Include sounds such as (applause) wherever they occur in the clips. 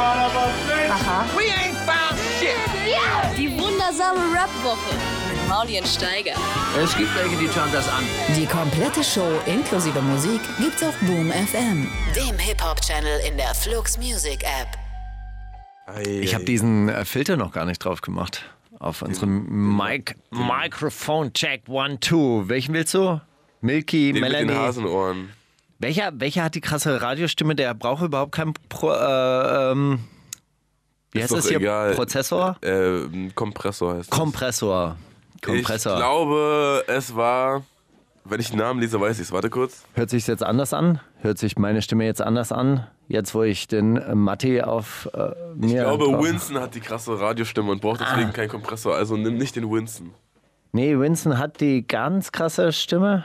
Aha. We ain't found shit. Die wundersame Rap-Woche mit Maulien Steiger. Es gibt welche, die schauen das an. Die komplette Show inklusive Musik gibt's auf Boom FM, dem Hip-Hop-Channel in der Flux Music App. Ich habe diesen äh, Filter noch gar nicht drauf gemacht. Auf unserem Mic Microphone Check One Two. Welchen willst du? Milky, Den mit den Melanie. Hasenohren. Welcher, welcher hat die krasse Radiostimme? Der braucht überhaupt keinen Pro, äh, ähm, wie Ist heißt das hier? egal. Prozessor? Äh, Kompressor heißt das. Kompressor. Kompressor. Ich glaube, es war, wenn ich den Namen lese, weiß ich es. Warte kurz. Hört sich jetzt anders an? Hört sich meine Stimme jetzt anders an? Jetzt, wo ich den äh, Matti auf äh, mir. Ich glaube, drauf- Winston hat die krasse Radiostimme und braucht Ah. deswegen keinen Kompressor. Also nimm nicht den Winston. Nee, Winston hat die ganz krasse Stimme.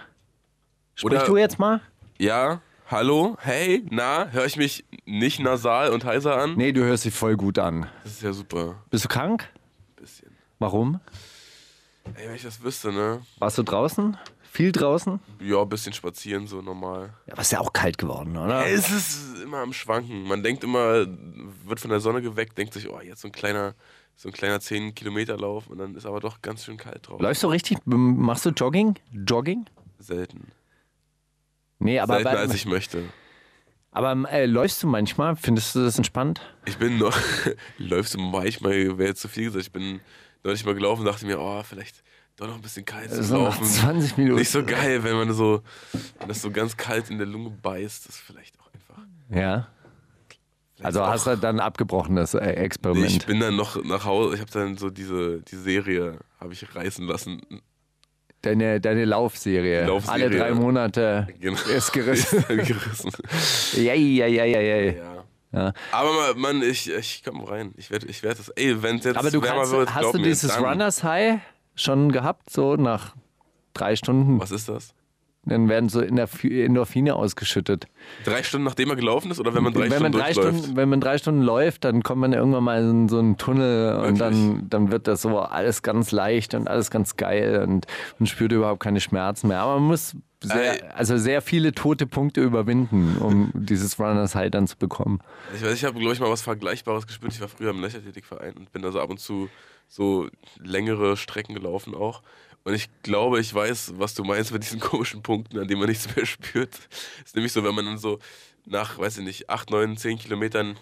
Sprich Oder- du jetzt mal? Ja, hallo, hey, na, höre ich mich nicht nasal und heiser an? Nee, du hörst dich voll gut an. Das ist ja super. Bist du krank? Bisschen. Warum? Ey, wenn ich das wüsste, ne? Warst du draußen? Viel draußen? Ja, ein bisschen spazieren, so normal. Ja, aber ist ja auch kalt geworden, oder? Es ist immer am Schwanken. Man denkt immer, wird von der Sonne geweckt, denkt sich, oh, jetzt so ein kleiner, so ein kleiner 10 Kilometer Lauf und dann ist aber doch ganz schön kalt drauf. Läufst du richtig? Machst du Jogging? Jogging? Selten. Nee, aber, Seltener als ich möchte. aber äh, läufst du manchmal? Findest du das entspannt? Ich bin noch, (laughs) läufst du manchmal, wäre jetzt zu viel gesagt, ich bin neulich mal gelaufen und dachte mir, oh, vielleicht doch noch ein bisschen kalt zu So laufen. 20 Minuten. Nicht so geil, wenn man so, wenn das so ganz kalt in der Lunge beißt, das ist vielleicht auch einfach. Ja. Also auch- hast du dann abgebrochen, das äh, Nee, Experiment. ich bin dann noch nach Hause, ich habe dann so diese die Serie, habe ich reißen lassen. Deine, deine Laufserie. Laufserie. Alle drei Monate Genau. ist gerissen. (laughs) Ist gerissen. ja, ja, ja, ja, ja. Ja. Ja. Aber man, Mann, ich, ich komme rein. Ich werde ich werd das. Ey, wenn es jetzt Aber du kannst, wird, hast du mir, dieses dann, Runners High schon gehabt, so nach drei Stunden? Was ist das? Dann werden so Endorph- Endorphine ausgeschüttet. Drei Stunden nachdem er gelaufen ist oder wenn man drei wenn, Stunden man drei? Stunden, wenn man drei Stunden läuft, dann kommt man irgendwann mal in so einen Tunnel und dann, dann wird das so alles ganz leicht und alles ganz geil und man spürt überhaupt keine Schmerzen mehr. Aber man muss sehr, also sehr viele tote Punkte überwinden, um dieses Runners High dann zu bekommen. Ich weiß, ich habe, glaube ich, mal was Vergleichbares gespürt. Ich war früher im Leichtathletikverein und bin da so ab und zu so längere Strecken gelaufen auch. Und ich glaube, ich weiß, was du meinst mit diesen (laughs) komischen Punkten, an denen man nichts mehr spürt. ist nämlich so, wenn man dann so nach, weiß ich nicht, 8, 9, 10 Kilometern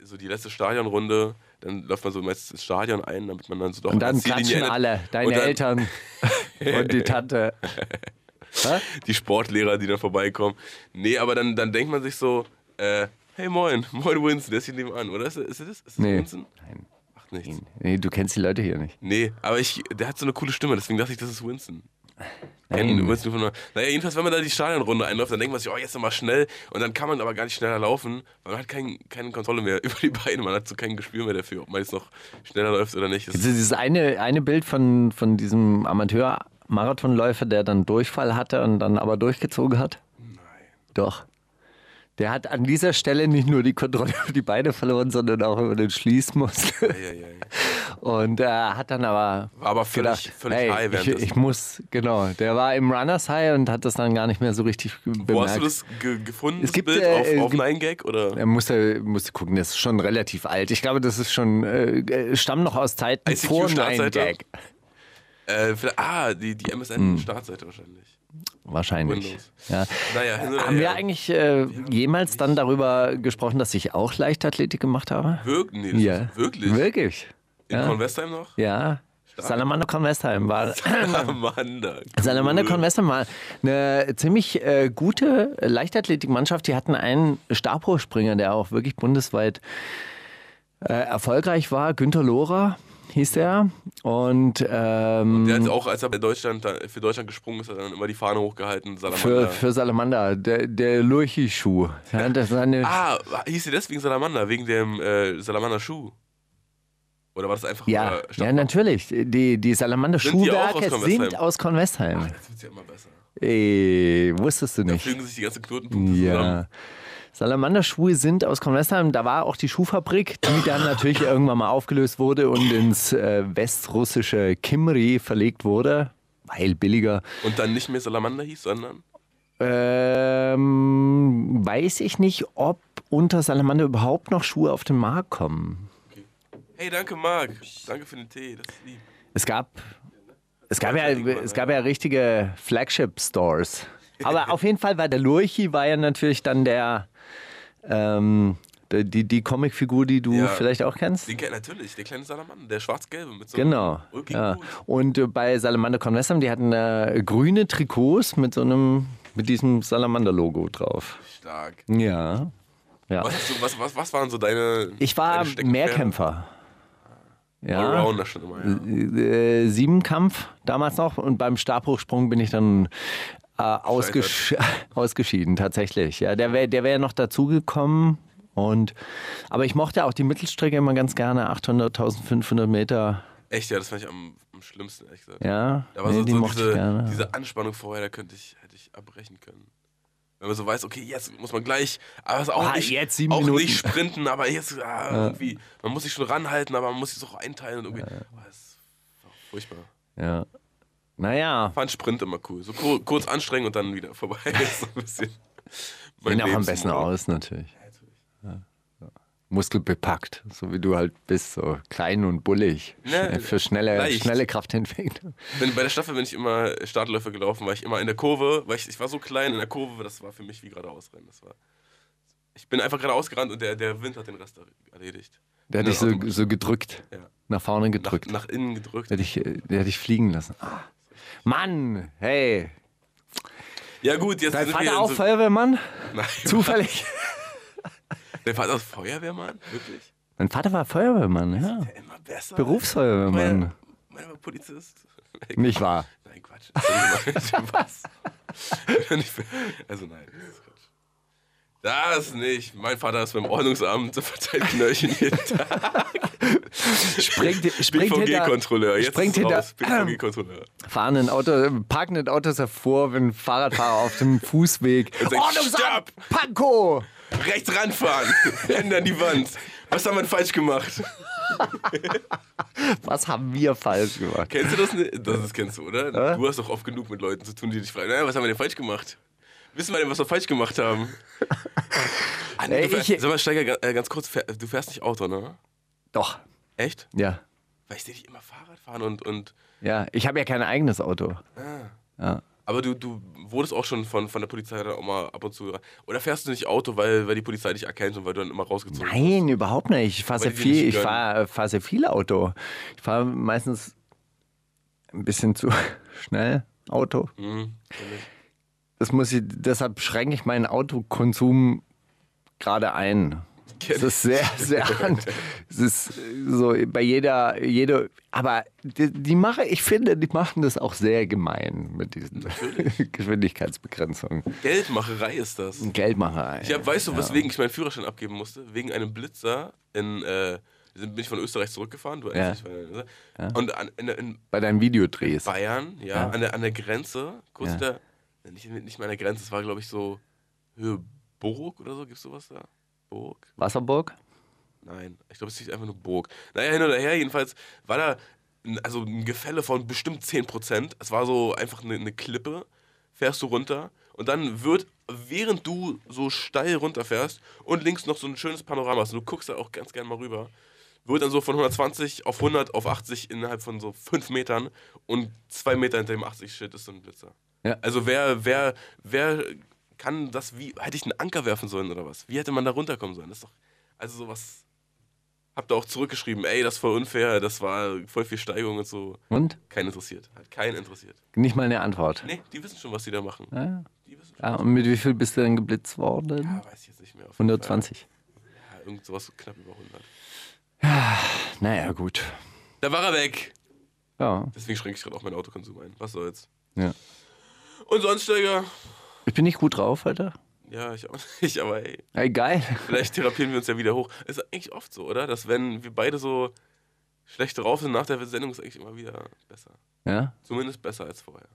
so die letzte Stadionrunde, dann läuft man so meistens ins Stadion ein, damit man dann so doch Und dann klatschen endet. alle, deine Und Eltern (laughs) und die Tante. (laughs) Die Sportlehrer, die dann vorbeikommen. Nee, aber dann, dann denkt man sich so, äh, hey moin, moin Winston, der ist hier nebenan, oder? Ist, ist das? Ist das Nee. Winston? Nein. Macht nichts. Nee, du kennst die Leute hier nicht. Nee, aber ich, der hat so eine coole Stimme, deswegen dachte ich, das ist Winston. Nein. Winston von, naja, jedenfalls, wenn man da die Stadionrunde einläuft, dann denkt man sich, oh, jetzt nochmal schnell. Und dann kann man aber gar nicht schneller laufen, weil man hat kein, keine Kontrolle mehr (laughs) über die Beine. Man hat so kein Gespür mehr dafür, ob man jetzt noch schneller läuft oder nicht. Das Also dieses eine, eine Bild von, von diesem Amateur-Marathonläufer, der dann Durchfall hatte und dann aber durchgezogen hat? Nein. Doch. Der hat an dieser Stelle nicht nur die Kontrolle über die Beine verloren, sondern auch über den Schließmuskel. ja, ja, ja. Und er hat dann aber, War aber völlig, gedacht, völlig hey, high ich, ich muss, genau. Der war im Runners High und hat das dann gar nicht mehr so richtig bemerkt. Wo hast du das ge gefunden, Es das gibt, Bild? äh, auf äh, auf gibt- 9gag? Oder? Er musste, musste gucken, das ist schon relativ alt. Ich glaube, das ist schon, äh, äh, stammt noch aus Zeiten ICQ vor Startseite? 9gag. Äh, ah, die, die Hm. MSN-Startseite wahrscheinlich. Wahrscheinlich. Windows. Ja. Naja, oder Haben wir eigentlich äh, jemals dann darüber gesprochen, dass ich auch Leichtathletik gemacht habe? Wirk nee, Ja. wirklich? Wirklich? In Ja. Convestheim noch? Ja. Salamander Convestheim war. Salamander. (laughs) Salamander Cool. Convestheim war eine ziemlich äh, gute Leichtathletikmannschaft. Die hatten einen Stabhochspringer, der auch wirklich bundesweit äh, erfolgreich war. Günter Lohrer hieß der. Und ähm, Der hat auch, als er bei Deutschland, da- für Deutschland gesprungen ist, hat er dann immer die Fahne hochgehalten. für, Salamander. für Salamander, der, der Lurchi-Schuh. Ja, das ah, hieß sie deswegen Salamander? Wegen dem äh, Salamander-Schuh? Oder war das einfach Ja, ja, natürlich. Die, die Salamander Sind aus sind aus Convestheim. Jetzt wird ja immer besser. Ey, wusstest du Da nicht. fügen sich die ganzen Knotenpunkte zusammen. Salamander-Schuhe sind aus Convestheim. Da war auch die Schuhfabrik, die dann natürlich (laughs) irgendwann mal aufgelöst wurde und ins äh, westrussische Kimri verlegt wurde, weil billiger. Und dann nicht mehr Salamander hieß, sondern Ähm, weiß ich nicht, ob unter Salamander überhaupt noch Schuhe auf den Markt kommen. Hey, danke, Marc. Danke für den Tee. Das ist lieb. Es gab, es gab ja, es gab ja richtige Flagship-Stores. Aber auf jeden Fall war der Lurchi war ja natürlich dann der, ähm, die, die, Comicfigur, die du Ja. vielleicht auch kennst. Den natürlich, der kleine Salamander, der schwarz-gelbe mit so Genau. Ja. Und äh, bei Salamander Convesam, die hatten äh, grüne Trikots mit so einem, mit diesem Salamander-Logo drauf. Stark. Ja. ja. Was, was, was, was waren so deine. Ich war deine? Mehrkämpfer. Ja. Allrounder schon immer, ja. Äh, Siebenkampf damals noch und beim Stabhochsprung bin ich dann äh, ausgesch (laughs) ausgeschieden, tatsächlich. Ja, der wäre der wär noch dazugekommen. Und, aber ich mochte auch die Mittelstrecke immer ganz gerne, 800, 1500 Meter. Echt, ja, das fand ich am, am schlimmsten, ehrlich gesagt. Ja, Da war nee, so, die so diese, diese Anspannung vorher, da könnte ich, hätte ich abbrechen können. Wenn man so weiß, okay, jetzt muss man gleich, aber es ist auch, Ah, nicht, jetzt auch Minuten. nicht sprinten, aber jetzt ah, (laughs) irgendwie, man muss sich schon ranhalten, aber man muss sich auch einteilen und irgendwie. Oh, das war furchtbar. Ja. Naja, Fand Sprint immer cool. So kur kurz anstrengen und dann wieder vorbei. (laughs) so ein bisschen. (laughs) sehen auch am besten aus, natürlich. Ja. Muskelbepackt, so wie du halt bist, so klein und bullig. Ne, Für schnelle, leicht. schnelle Kraftentwicklung. Bin, bei der Staffel bin ich immer Startläufer gelaufen, weil ich immer in der Kurve, weil ich, ich war so klein in der Kurve, das war für mich wie geradeaus rennen. Das war, ich bin einfach geradeaus gerannt und der, der Wind hat den Rest erledigt. Der hat Bin dich so, so gedrückt, Ja. nach vorne nach, gedrückt. nach innen gedrückt. Der hat dich, der hat dich fliegen lassen. Ah. Mann, hey. Ja gut, jetzt Dein sind wir Vater in auch so, Feuerwehrmann? Nein, (laughs) Zufällig. Der Vater ist Feuerwehrmann? Wirklich? Mein Vater war Feuerwehrmann, ja. Immer besser. Berufsfeuerwehrmann. Mein, mein war Polizist. Nicht wahr? Nein, Quatsch. (laughs) (laughs) Was? also nein, das. Das nicht. Mein Vater ist beim Ordnungsamt, verteilt Knöllchen jeden (laughs) Tag. Springt, springt hinter, BVG-Kontrolleur. Jetzt springt ist hinter. BVG-Kontrolleur. (clears throat) fahren ein Auto, parken ein Autos hervor, wenn ein Fahrradfahrer auf dem Fußweg. Ordnungsamt! Pankow! Rechts ranfahren. (laughs) Hände an die Wand. Was haben wir falsch gemacht? (laughs) Was haben wir falsch gemacht? Kennst du das nicht? Das ist, kennst du, oder? Du hast doch oft genug mit Leuten zu tun, die dich fragen, naja, was haben wir denn falsch gemacht? Wissen wir denn, was wir falsch gemacht haben? (laughs) Ah, nee, Ey, du fährst, ich- sag mal, Steiger, äh, ganz kurz, du fährst nicht Auto, ne? Doch, Echt? ja. Weil ich sehe dich immer Fahrrad fahren und, und Ja, ich habe ja kein eigenes Auto. Ja. aber du, du wurdest auch schon von, von der Polizei dann auch mal ab und zu. Oder fährst du nicht Auto, weil, weil die Polizei dich erkennt und weil du dann immer rausgezogen wirst? Nein, überhaupt nicht. Ich fahre sehr viel, ich gönnen. fahre fahr sehr viel Auto. Ich fahre meistens ein bisschen zu (laughs) schnell Auto. Mhm. Das muss ich, deshalb schränke ich meinen Autokonsum gerade ein. Es ist sehr, sehr. (laughs) Es ist so bei jeder, jede, aber die, die mache, ich finde, die machen das auch sehr gemein mit diesen (laughs) Geschwindigkeitsbegrenzungen. Geldmacherei ist das. Geldmacherei. Ich hab, weißt du, weswegen ich meinen Führerschein abgeben musste? Wegen einem Blitzer in. Äh, bin ich von Österreich zurückgefahren, du Ja. dich, weil- Und an, in, in Bei deinen Videodrehs. Bayern, ja, An, der, an der Grenze, kurz Ja. der, nicht, nicht mal an der Grenze, es war glaube ich so Höhe Burg oder so, gibt's sowas da? Burg? Wasserburg? Nein, ich glaube, es hieß einfach nur Burg. Naja, hin oder her, jedenfalls war da ein, also ein Gefälle von bestimmt 10%. Es war so einfach eine, eine Klippe, fährst du runter und dann wird, während du so steil runterfährst und links noch so ein schönes Panorama hast, und du guckst da auch ganz gerne mal rüber, wird dann so von 120 auf 100 auf 80 innerhalb von so 5 Metern und 2 Meter hinter dem 80 Shit ist so ein Blitzer. Ja. Also wer, wer, wer kann das wie, hätte ich einen Anker werfen sollen oder was? Wie hätte man da runterkommen sollen? Das ist doch, also sowas, habt ihr auch zurückgeschrieben, ey, das voll unfair, das war voll viel Steigung und so. Und? Keinen interessiert, hat keinen interessiert. Nicht mal eine Antwort. Nee, die wissen schon, was die da machen. Ja. Die wissen schon. Ja, und mit wie viel bist du denn geblitzt worden? Ja, weiß ich jetzt nicht mehr. Auf jeden 120. Fall. Ja, irgend sowas knapp über 100. Naja, gut. Da war er weg. Ja, Deswegen schränke ich gerade auch meinen Autokonsum ein. Was soll's. ja. Und sonst, Steiger? Ich bin nicht gut drauf, Alter. Ja, ich auch (laughs) nicht, aber ey, Ey, geil. vielleicht therapieren wir uns ja wieder hoch. Ist eigentlich oft so, oder? Dass wenn wir beide so schlecht drauf sind nach der Sendung, ist eigentlich immer wieder besser. Ja? Zumindest besser als vorher.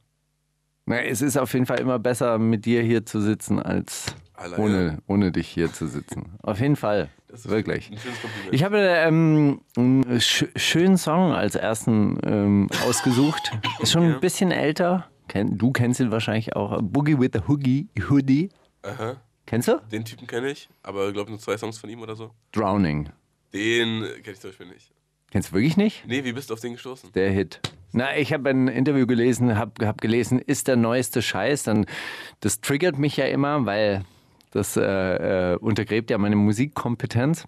Na, es ist auf jeden Fall immer besser, mit dir hier zu sitzen, als Alleine. ohne, ohne dich hier zu sitzen. Auf jeden Fall. Das ist Wirklich. Ich habe ähm, einen sch schönen Song als ersten ähm, ausgesucht. Ist schon Ja. ein bisschen älter. Du kennst ihn wahrscheinlich auch. Boogie with the Hoogie, Hoodie. Aha. Kennst du? Den Typen kenne ich, aber ich glaube nur zwei Songs von ihm oder so. Drowning. Den kenne ich zum Beispiel nicht. Kennst du wirklich nicht? Nee, wie bist du auf den gestoßen? Der Hit. Na, ich habe ein Interview gelesen, habe hab gelesen, ist der neueste Scheiß. Dann, das triggert mich ja immer, weil das äh, äh, untergräbt ja meine Musikkompetenz.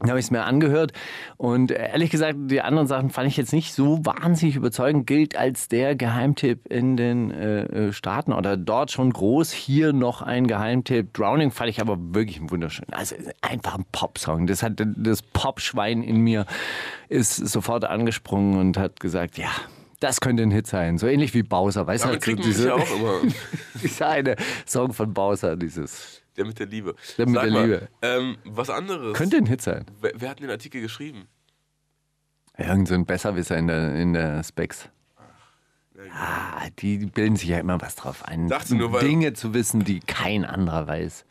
Dann habe ich es mir angehört und äh, ehrlich gesagt, die anderen Sachen fand ich jetzt nicht so wahnsinnig überzeugend. Gilt als der Geheimtipp in den äh, äh, Staaten oder dort schon groß. Hier noch ein Geheimtipp. Drowning fand ich aber wirklich wunderschön. Also einfach ein Popsong. Das hat das Popschwein in mir ist sofort angesprungen und hat gesagt, ja. Das könnte ein Hit sein, so ähnlich wie Bowser, weißt du? man mich ja auch immer. (laughs) dieser eine Song von Bowser, dieses Der mit der Liebe. Der mit Sag der mal, Liebe. Ähm, was anderes. könnte ein Hit sein. Wer, wer hat den Artikel geschrieben? Irgend so ein Besserwisser in der, in der Specs. Ah, die bilden sich ja immer was drauf ein. Dachte nur, weil- Dinge zu wissen, die kein anderer weiß.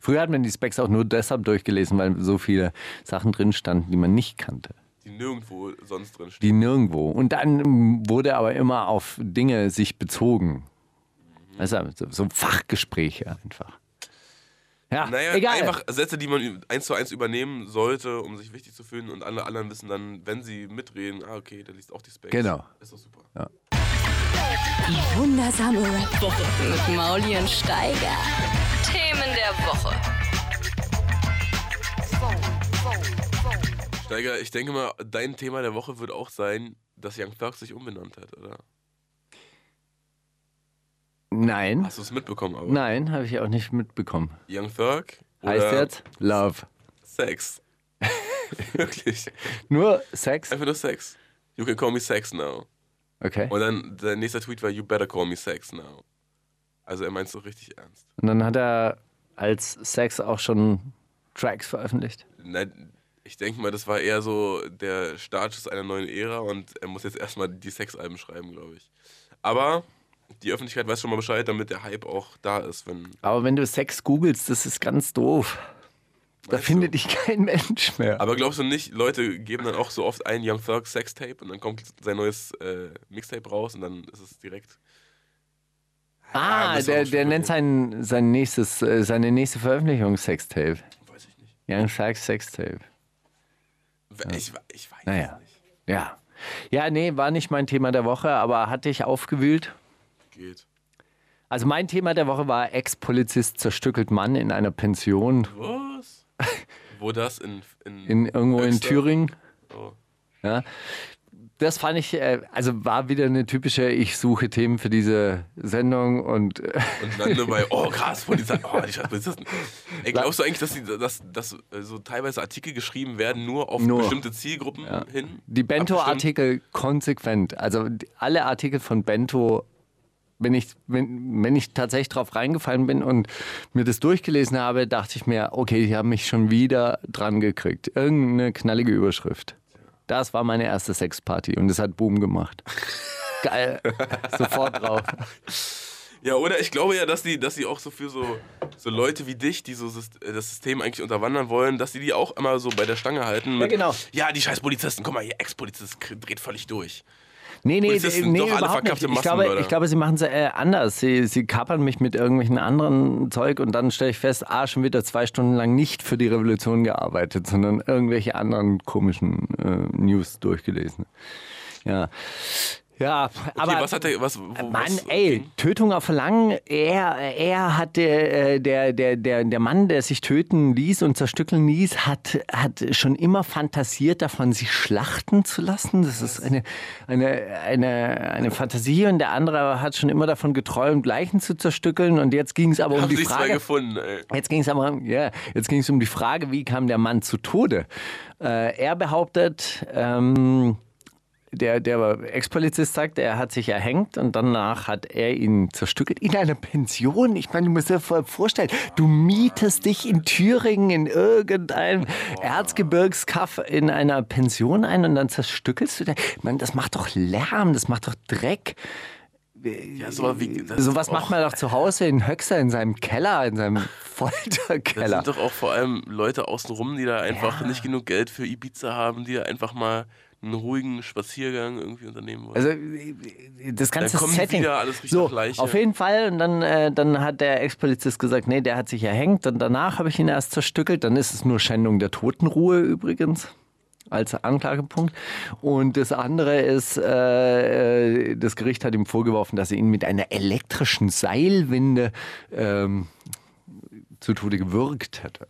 Früher hat man die Specs auch nur deshalb durchgelesen, weil so viele Sachen drin standen, die man nicht kannte. Die nirgendwo sonst drin steht. Die nirgendwo. Und dann wurde aber immer auf Dinge sich bezogen. Weißt du, so, so Fachgespräche einfach. Ja, Naja, egal. einfach Sätze, die man eins zu eins übernehmen sollte, um sich wichtig zu fühlen und alle anderen wissen dann, wenn sie mitreden, ah, okay, der liest auch die Specs. Genau. Ist doch super. Die wundersame Rap-Woche mit Mauli und Steiger. Themen der Woche. Steiger, ich denke mal, dein Thema der Woche wird auch sein, dass Young Thug sich umbenannt hat, oder? Nein. Hast du es mitbekommen, aber? Nein, habe ich auch nicht mitbekommen. Young Thug Heißt jetzt Love. Sex. (laughs) Wirklich. Nur Sex? Einfach nur Sex. You can call me Sex now. Okay. Und dann der nächste Tweet war, you better call me Sex now. Also er meint es so richtig ernst. Und dann hat er als Sex auch schon Tracks veröffentlicht. Nein, ich denke mal, das war eher so der Startschuss einer neuen Ära und er muss jetzt erstmal die Sexalben schreiben, glaube ich. Aber die Öffentlichkeit weiß schon mal Bescheid, damit der Hype auch da ist, wenn. Aber wenn du Sex googelst, das ist ganz doof. Da findet du? dich kein (laughs) Mensch mehr. Aber glaubst du nicht, Leute geben dann auch so oft ein Young Thug Sextape und dann kommt sein neues äh, Mixtape raus und dann ist es direkt. ah, du der, der nennt sein, sein nächstes, äh, seine nächste Veröffentlichung Sextape. Weiß ich nicht. Young Thugs Sextape. Ich, ich weiß Naja. es nicht. Ja. Ja, nee, war nicht mein Thema der Woche, aber hat dich aufgewühlt? Geht. Also mein Thema der Woche war Ex-Polizist zerstückelt Mann in einer Pension Was? (laughs) Wo das? In, in, in, irgendwo in Höxter? Thüringen. Oh. Ja. Das fand ich, äh, also war wieder eine typische, ich suche Themen für diese Sendung und (laughs) Und dann nur bei, oh krass, Polizei, oh, die scheiß Polizisten. Ey, glaubst du eigentlich, dass, die, dass, dass äh, so teilweise Artikel geschrieben werden, nur auf Nur. bestimmte Zielgruppen hin? die Bento-Artikel konsequent, also alle Artikel von Bento, wenn ich, wenn, wenn ich tatsächlich drauf reingefallen bin und mir das durchgelesen habe, dachte ich mir, okay, die haben mich schon wieder dran gekriegt. Irgendeine knallige Überschrift. Das war meine erste Sexparty und es hat Boom gemacht. (laughs) Geil. Sofort drauf. Ja, oder ich glaube ja, dass die, dass die auch so für so, so Leute wie dich, die so äh, das System eigentlich unterwandern wollen, dass die die auch immer so bei der Stange halten. Mit, genau. Ja, die scheiß Polizisten, guck mal, hier, Ex-Polizist dreht völlig durch. Nee, nee, Polizisten, nee doch alle überhaupt nicht. verkappte Ich glaube, ich glaube, sie machen es äh, anders. Sie, sie kapern mich mit irgendwelchen anderen Zeug und dann stelle ich fest, ah, schon wieder zwei Stunden lang nicht für die Revolution gearbeitet, sondern irgendwelche anderen komischen äh, News durchgelesen. Ja. Ja, Okay, aber was hat der, was, wo, Mann, was ey? Tötung auf Verlangen. Er, er hat der, äh, der, der, der, der Mann, der sich töten ließ und zerstückeln ließ, hat, hat schon immer fantasiert davon, sich schlachten zu lassen. Das ist eine, eine, eine, eine Fantasie und der andere hat schon immer davon geträumt, Leichen zu zerstückeln. Und jetzt ging es aber um Haben die mehr Frage. gefunden, ey. Jetzt ging es aber, ja, jetzt ging es um die Frage, wie kam der Mann zu Tode? Äh, er behauptet, ähm, der, der Ex-Polizist sagt, er hat sich erhängt und danach hat er ihn zerstückelt in einer Pension. Ich meine, du musst dir vorstellen, du mietest dich in Thüringen in irgendeinem Erzgebirgskaff in einer Pension ein und dann zerstückelst du da. Ich meine, das macht doch Lärm, das macht doch Dreck. Ja, so, wie, das Sowas macht man doch zu Hause in Höxter, in seinem Keller, in seinem (laughs) Das Folterkeller. sind doch auch vor allem Leute außenrum, die da einfach nicht genug Geld für Ibiza haben, die da einfach mal einen ruhigen Spaziergang irgendwie unternehmen wollen. Also äh, das ganze Dann Setting. wieder, alles so, nach Leiche. auf jeden Fall. Und dann, äh, dann hat der Ex-Polizist gesagt, nee, der hat sich erhängt. Und danach habe ich ihn erst zerstückelt. Dann ist es nur Schändung der Totenruhe übrigens als Anklagepunkt. Und das andere ist, äh, äh, das Gericht hat ihm vorgeworfen, dass er ihn mit einer elektrischen Seilwinde ähm, zu Tode gewürgt hätte.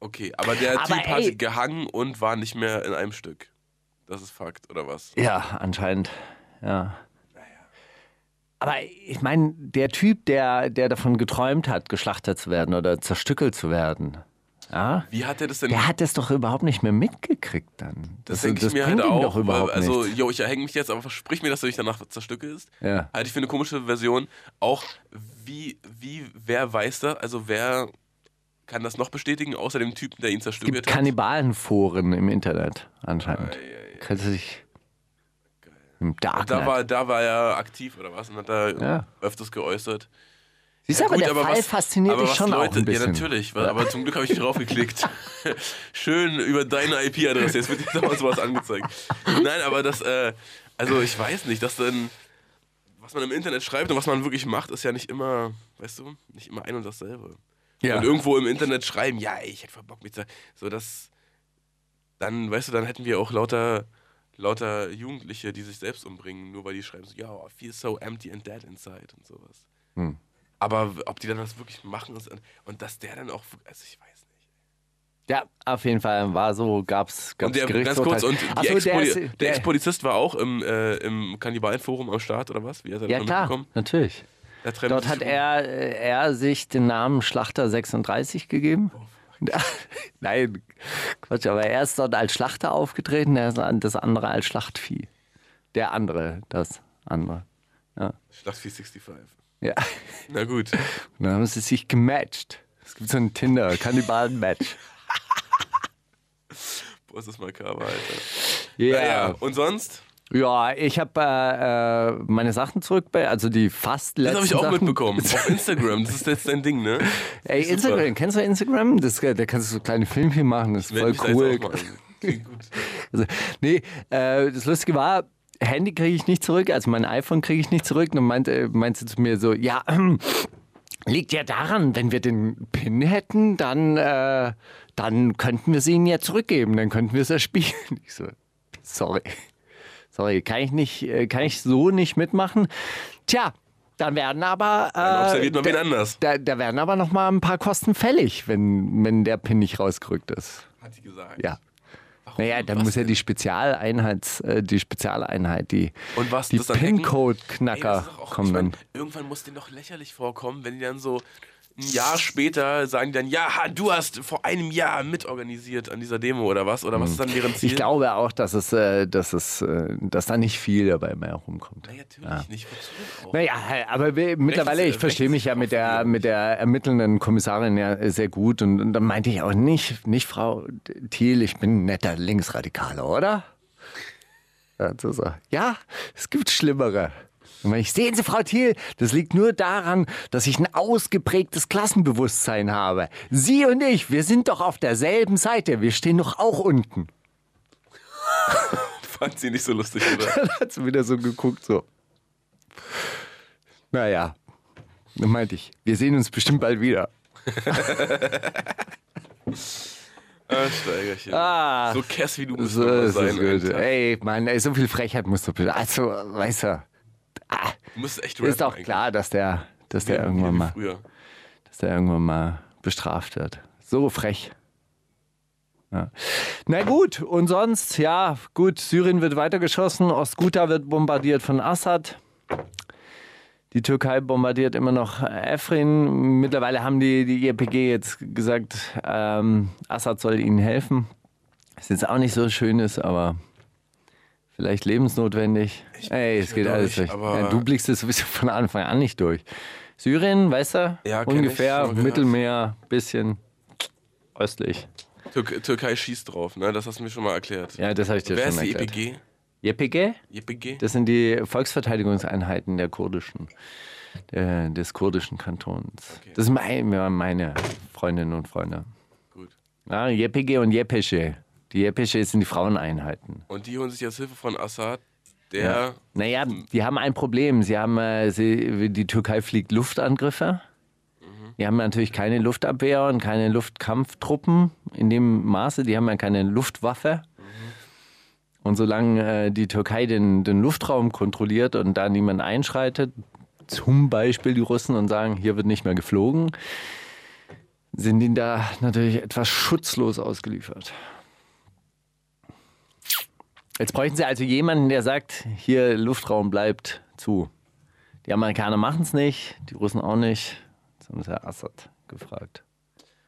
Okay, aber der Aber Typ hat ey- gehangen und war nicht mehr in einem Stück. Das ist Fakt, oder was? Ja, anscheinend. Ja. Aber ich meine, der Typ, der, der davon geträumt hat, geschlachtet zu werden oder zerstückelt zu werden, ja, Wie hat er das denn? der hat das doch überhaupt nicht mehr mitgekriegt dann. das Das, denke das ich mir bringt halt ihm auch. doch überhaupt also, nichts. yo, ich erhänge mich jetzt, aber versprich mir, dass du dich danach zerstückelst. Ja. Halte ich für eine komische Version. Auch wie, wie, wer weiß das? Also wer kann das noch bestätigen, außer dem Typen, der ihn zerstückelt hat? Kannibalenforen im Internet anscheinend. Kannst du dich im Darknet. Da war, da war er aktiv oder was und hat da Ja. öfters geäußert. Siehst du, aber gut, der Fall was- fasziniert aber dich schon Leute, auch ein bisschen. Ja, natürlich, weil, aber zum Glück habe ich draufgeklickt. (laughs) Schön über deine IP-Adresse, jetzt wird dir damals was angezeigt. Nein, aber das, äh, also ich weiß nicht, dass dann, was man im Internet schreibt und was man wirklich macht, ist ja nicht immer, weißt du, nicht immer ein und dasselbe. Ja. Und irgendwo im Internet schreiben, ja, ich hätte voll Bock mit, so das, dann, weißt du, dann hätten wir auch lauter, lauter Jugendliche, die sich selbst umbringen, nur weil die schreiben so, ja, I feel so empty and dead inside und sowas. Hm. Aber ob die dann das wirklich machen ist, und dass der dann auch, also ich weiß nicht. Ja, auf jeden Fall war so, gab's, gab's Und der, ganz kurz, und so, der Ex-Poli- ist- der der- Ex-Polizist war auch im, äh, im Kannibalenforum am Start, oder was? Wie hat er Ja klar, mitbekommen? natürlich. Dort hat er, äh, er sich den Namen Schlachter 36 gegeben. (laughs) Nein, Quatsch, aber er ist dort als Schlachter aufgetreten, er ist das andere als Schlachtvieh. Der andere, das andere. Schlachtvieh 65. Ja. Na gut. Und dann haben sie sich gematcht. Es gibt so ein Tinder-Kannibalen-Match. (laughs) Boah, ist das makaber, Alter. Ja. Naja, und sonst? Ja, ich habe äh, äh, meine Sachen zurück bei, also die fast Das letzten habe ich auch Sachen. mitbekommen. Auf (laughs) Instagram. Das ist jetzt dein Ding, ne? Ey, Super. Instagram, kennst du Instagram? Das, da kannst du so kleine Filmchen machen, das ist voll cool. Klingt gut. (laughs) Also, nee, äh, das Lustige war, Handy kriege ich nicht zurück, also mein iPhone kriege ich nicht zurück. Und dann meinte, meinte sie zu mir so, ja, (clears throat) liegt ja daran, wenn wir den PIN hätten, dann, äh, dann könnten wir sie ihnen ja zurückgeben, dann könnten wir es ja spielen. (laughs) Ich so, sorry. Sorry, kann ich nicht, äh, kann ich so nicht mitmachen. Tja, dann werden aber. Äh, Dann observiert man wen da, anders. da, da werden aber noch mal ein paar Kosten fällig, wenn, wenn der PIN nicht rausgerückt ist. Hat die gesagt. Ja. Warum? Naja, dann muss ja denn? die Spezialeinheit, äh, die Spezialeinheit, die, Und was, die PIN-Code-Knacker kommen ich mein. Irgendwann muss denen doch lächerlich vorkommen, wenn die dann so ein Jahr später sagen die dann, ja, du hast vor einem Jahr mitorganisiert an dieser Demo oder was? Oder was ist dann deren Ziel? Ich glaube auch, dass es, äh, dass es, äh, dass da nicht viel dabei mehr rumkommt. Na, natürlich nicht. Wozu auch? Naja, aber wir, mittlerweile, ich verstehe Recht mich ja mit der, mit der ermittelnden Kommissarin ja sehr gut. Und, und dann meinte ich auch nicht, nicht Frau Thiel, ich bin ein netter Linksradikaler, oder? Ja, ja es gibt Schlimmere. Und wenn ich, sehen Sie, Frau Thiel, das liegt nur daran, dass ich ein ausgeprägtes Klassenbewusstsein habe. Sie und ich, wir sind doch auf derselben Seite. Wir stehen doch auch unten. (laughs) Fand sie nicht so lustig, oder? (laughs) Dann hat sie wieder so geguckt, so. Naja, dann meinte ich, wir sehen uns bestimmt bald wieder. (laughs) ah, Steigerchen. Ah. so Kess wie du musst So sein. Ey, Mann, ey, so viel Frechheit musst du bitte. Also, weißt du, ah, Du musst echt ist rappen doch eigentlich. klar, dass der, dass der irgendwann mal, Früher. dass der irgendwann mal bestraft wird. So frech. Ja. Na gut, und sonst, ja, gut, Syrien wird weitergeschossen, Ostguta wird bombardiert von Assad. Die Türkei bombardiert immer noch Afrin. Mittlerweile haben die, die IPG jetzt gesagt, ähm, Assad soll ihnen helfen. Was jetzt auch nicht so schön ist, aber vielleicht lebensnotwendig. Ey, es geht alles ich, durch. Ja, du blickst es (laughs) sowieso von Anfang an nicht durch. Syrien, weißt du? Ja, ich, Ungefähr, gehört. Mittelmeer, bisschen östlich. Tür Türkei schießt drauf, ne? Das hast du mir schon mal erklärt. Ja, das habe ich dir Wer schon ist die erklärt. EPG? YPG? EPG? Das sind die Volksverteidigungseinheiten der kurdischen, der, des kurdischen Kantons. Das sind mein, meine Freundinnen und Freunde. Gut. Ja, YPG und YPG. Die YPG sind die Fraueneinheiten. Und die holen sich jetzt Hilfe von Assad, der. Naja, die haben ein Problem. Sie haben, äh, sie, die Türkei fliegt Luftangriffe. Die haben natürlich keine Luftabwehr und keine Luftkampftruppen in dem Maße. Die haben ja keine Luftwaffe. Und solange äh, die Türkei den, den Luftraum kontrolliert und da niemand einschreitet, zum Beispiel die Russen und sagen, hier wird nicht mehr geflogen, sind ihnen da natürlich etwas schutzlos ausgeliefert. Jetzt bräuchten sie also jemanden, der sagt, hier Luftraum bleibt zu. Die Amerikaner machen es nicht, die Russen auch nicht. Jetzt haben sie Herr Assad gefragt.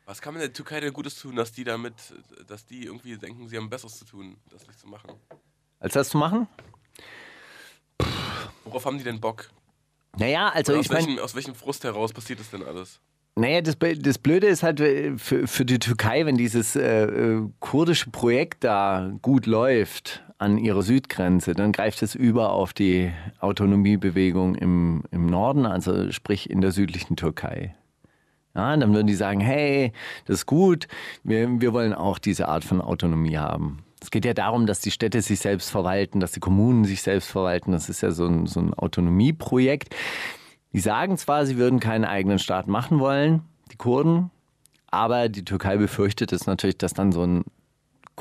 Was kann man der Türkei denn Gutes tun, dass die damit, dass die irgendwie denken, sie haben Besseres zu tun, das nicht zu machen? Als das zu machen? Worauf haben die denn Bock? Naja, also Oder ich aus, meine, welchem, aus welchem Frust heraus passiert das denn alles? naja, das, das Blöde ist halt äh, für, für die Türkei, wenn dieses äh, äh, kurdische Projekt da gut läuft an ihrer Südgrenze, dann greift es über auf die Autonomiebewegung im, im Norden, also sprich in der südlichen Türkei. Ja, dann würden die sagen, hey, das ist gut, wir, wir wollen auch diese Art von Autonomie haben. Es geht ja darum, dass die Städte sich selbst verwalten, dass die Kommunen sich selbst verwalten. Das ist ja so ein, so ein Autonomieprojekt. Die sagen zwar, sie würden keinen eigenen Staat machen wollen, die Kurden, aber die Türkei befürchtet es natürlich, dass dann so ein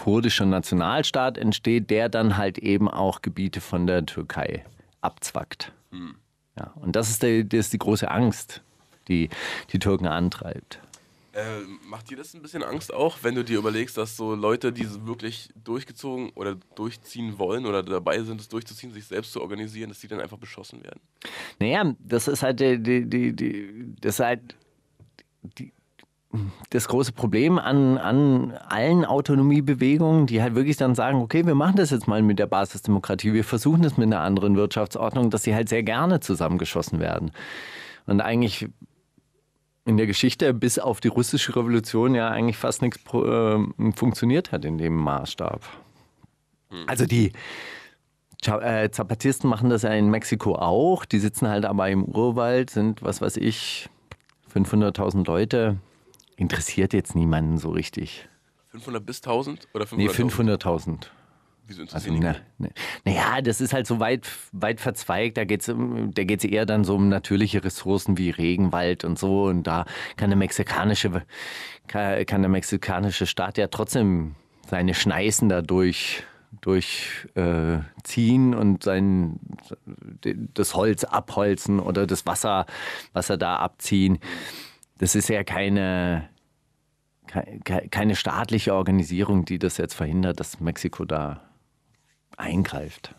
kurdischer Nationalstaat entsteht, der dann halt eben auch Gebiete von der Türkei abzwackt. Ja, und das ist, die, das ist die große Angst, die die Türken antreibt. Äh, macht dir das ein bisschen Angst auch, wenn du dir überlegst, dass so Leute, die so wirklich durchgezogen oder durchziehen wollen oder dabei sind, es durchzuziehen, sich selbst zu organisieren, dass die dann einfach beschossen werden? Naja, das ist halt die, die, die, die das ist halt die, das große Problem an, an allen Autonomiebewegungen, die halt wirklich dann sagen, okay, wir machen das jetzt mal mit der Basisdemokratie, wir versuchen das mit einer anderen Wirtschaftsordnung, dass sie halt sehr gerne zusammengeschossen werden. Und eigentlich in der Geschichte bis auf die russische Revolution ja eigentlich fast nichts äh, funktioniert hat in dem Maßstab. Also die äh, Zapatisten machen das ja in Mexiko auch. Die sitzen halt aber im Urwald, sind, was weiß ich, 500.000 Leute. Interessiert jetzt niemanden so richtig. 500 bis 1000 oder 500? Nee, 500.000. Wieso Also, ne, die? ne. Naja, das ist halt so weit, weit verzweigt. Da geht es da geht's eher dann so um natürliche Ressourcen wie Regenwald und so. Und da kann der mexikanische, kann, kann der mexikanische Staat ja trotzdem seine Schneisen da durch, durch äh, und sein, das Holz abholzen oder das Wasser, Wasser da abziehen. Das ist ja keine, kei- kei- keine staatliche Organisierung, die das jetzt verhindert, dass Mexiko da eingreift.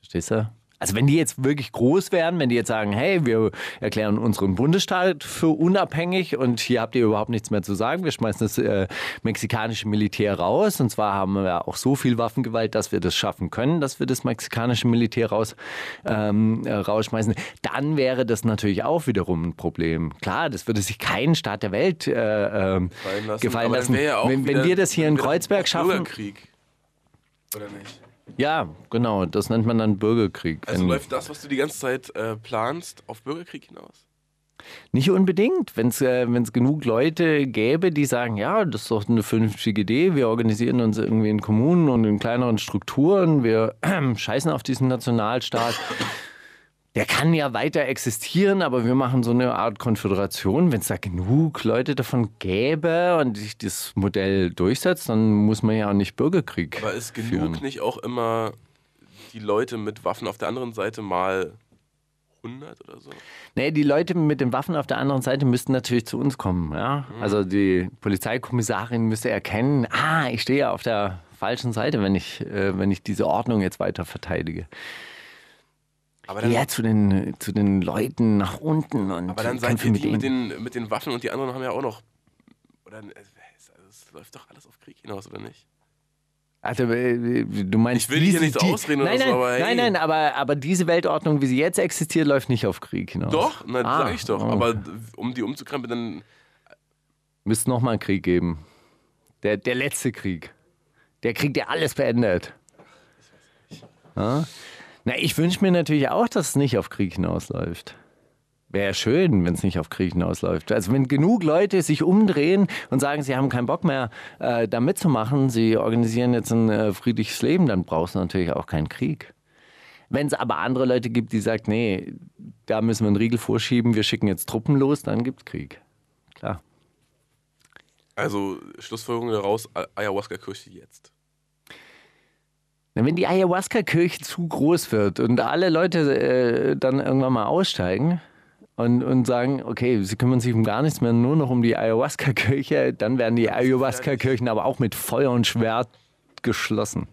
Verstehst du? Also wenn die jetzt wirklich groß werden, wenn die jetzt sagen, hey, wir erklären unseren Bundesstaat für unabhängig und hier habt ihr überhaupt nichts mehr zu sagen, wir schmeißen das äh, mexikanische Militär raus und zwar haben wir auch so viel Waffengewalt, dass wir das schaffen können, dass wir das mexikanische Militär raus, ähm, äh, rausschmeißen, dann wäre das natürlich auch wiederum ein Problem. Klar, das würde sich kein Staat der Welt äh, ähm, Gefallen lassen. gefallen lassen. ja wenn, wenn wir das hier in Kreuzberg schaffen, Bürgerkrieg. Oder nicht? Ja, genau, das nennt man dann Bürgerkrieg. Also läuft das, was du die ganze Zeit äh, planst, auf Bürgerkrieg hinaus? Nicht unbedingt. Wenn es äh, wenn's genug Leute gäbe, die sagen, ja, das ist doch eine vernünftige Idee, wir organisieren uns irgendwie in Kommunen und in kleineren Strukturen, wir (clears throat) scheißen auf diesen Nationalstaat. Der kann ja weiter existieren, aber wir machen so eine Art Konföderation. Wenn es da genug Leute davon gäbe und sich das Modell durchsetzt, dann muss man ja auch nicht Bürgerkrieg Aber ist genug führen. nicht auch immer die Leute mit Waffen auf der anderen Seite mal 100 oder so? Nee, die Leute mit den Waffen auf der anderen Seite müssten natürlich zu uns kommen. Ja? Also die Polizeikommissarin müsste erkennen, ah, ich stehe auf der falschen Seite, wenn ich, äh, wenn ich diese Ordnung jetzt weiter verteidige. Aber dann, Ja, zu den, zu den Leuten nach unten und aber dann seid ihr mit die mit den, mit den Waffen und die anderen haben ja auch noch. Oder äh, es, es läuft doch alles auf Krieg hinaus, oder nicht? Also, äh, du meinst Ich will hier diese- nichts ausreden oder nein, so, nein, aber hey. Nein, nein, aber, aber diese Weltordnung, wie sie jetzt existiert, läuft nicht auf Krieg hinaus. Doch, na, Ah, sag ich doch. oh. Aber um die umzukrempeln, dann. Müsste nochmal einen Krieg geben. Der, der letzte Krieg. Der Krieg, der alles beendet. Ja? Na, ich wünsche mir natürlich auch, dass es nicht auf Krieg hinausläuft. Wäre schön, wenn es nicht auf Krieg hinausläuft. Also wenn genug Leute sich umdrehen und sagen, sie haben keinen Bock mehr, äh, da mitzumachen, sie organisieren jetzt ein äh, friedliches Leben, dann brauchst du natürlich auch keinen Krieg. Wenn es aber andere Leute gibt, die sagen, nee, da müssen wir einen Riegel vorschieben, wir schicken jetzt Truppen los, dann gibt es Krieg. Klar. Also Schlussfolgerung daraus, Ayahuasca-Kirche jetzt. Wenn die Ayahuasca-Kirche zu groß wird und alle Leute äh, dann irgendwann mal aussteigen und, und sagen, okay, sie kümmern sich um gar nichts mehr, nur noch um die Ayahuasca-Kirche, dann werden die Ayahuasca-Kirchen aber auch mit Feuer und Schwert geschlossen.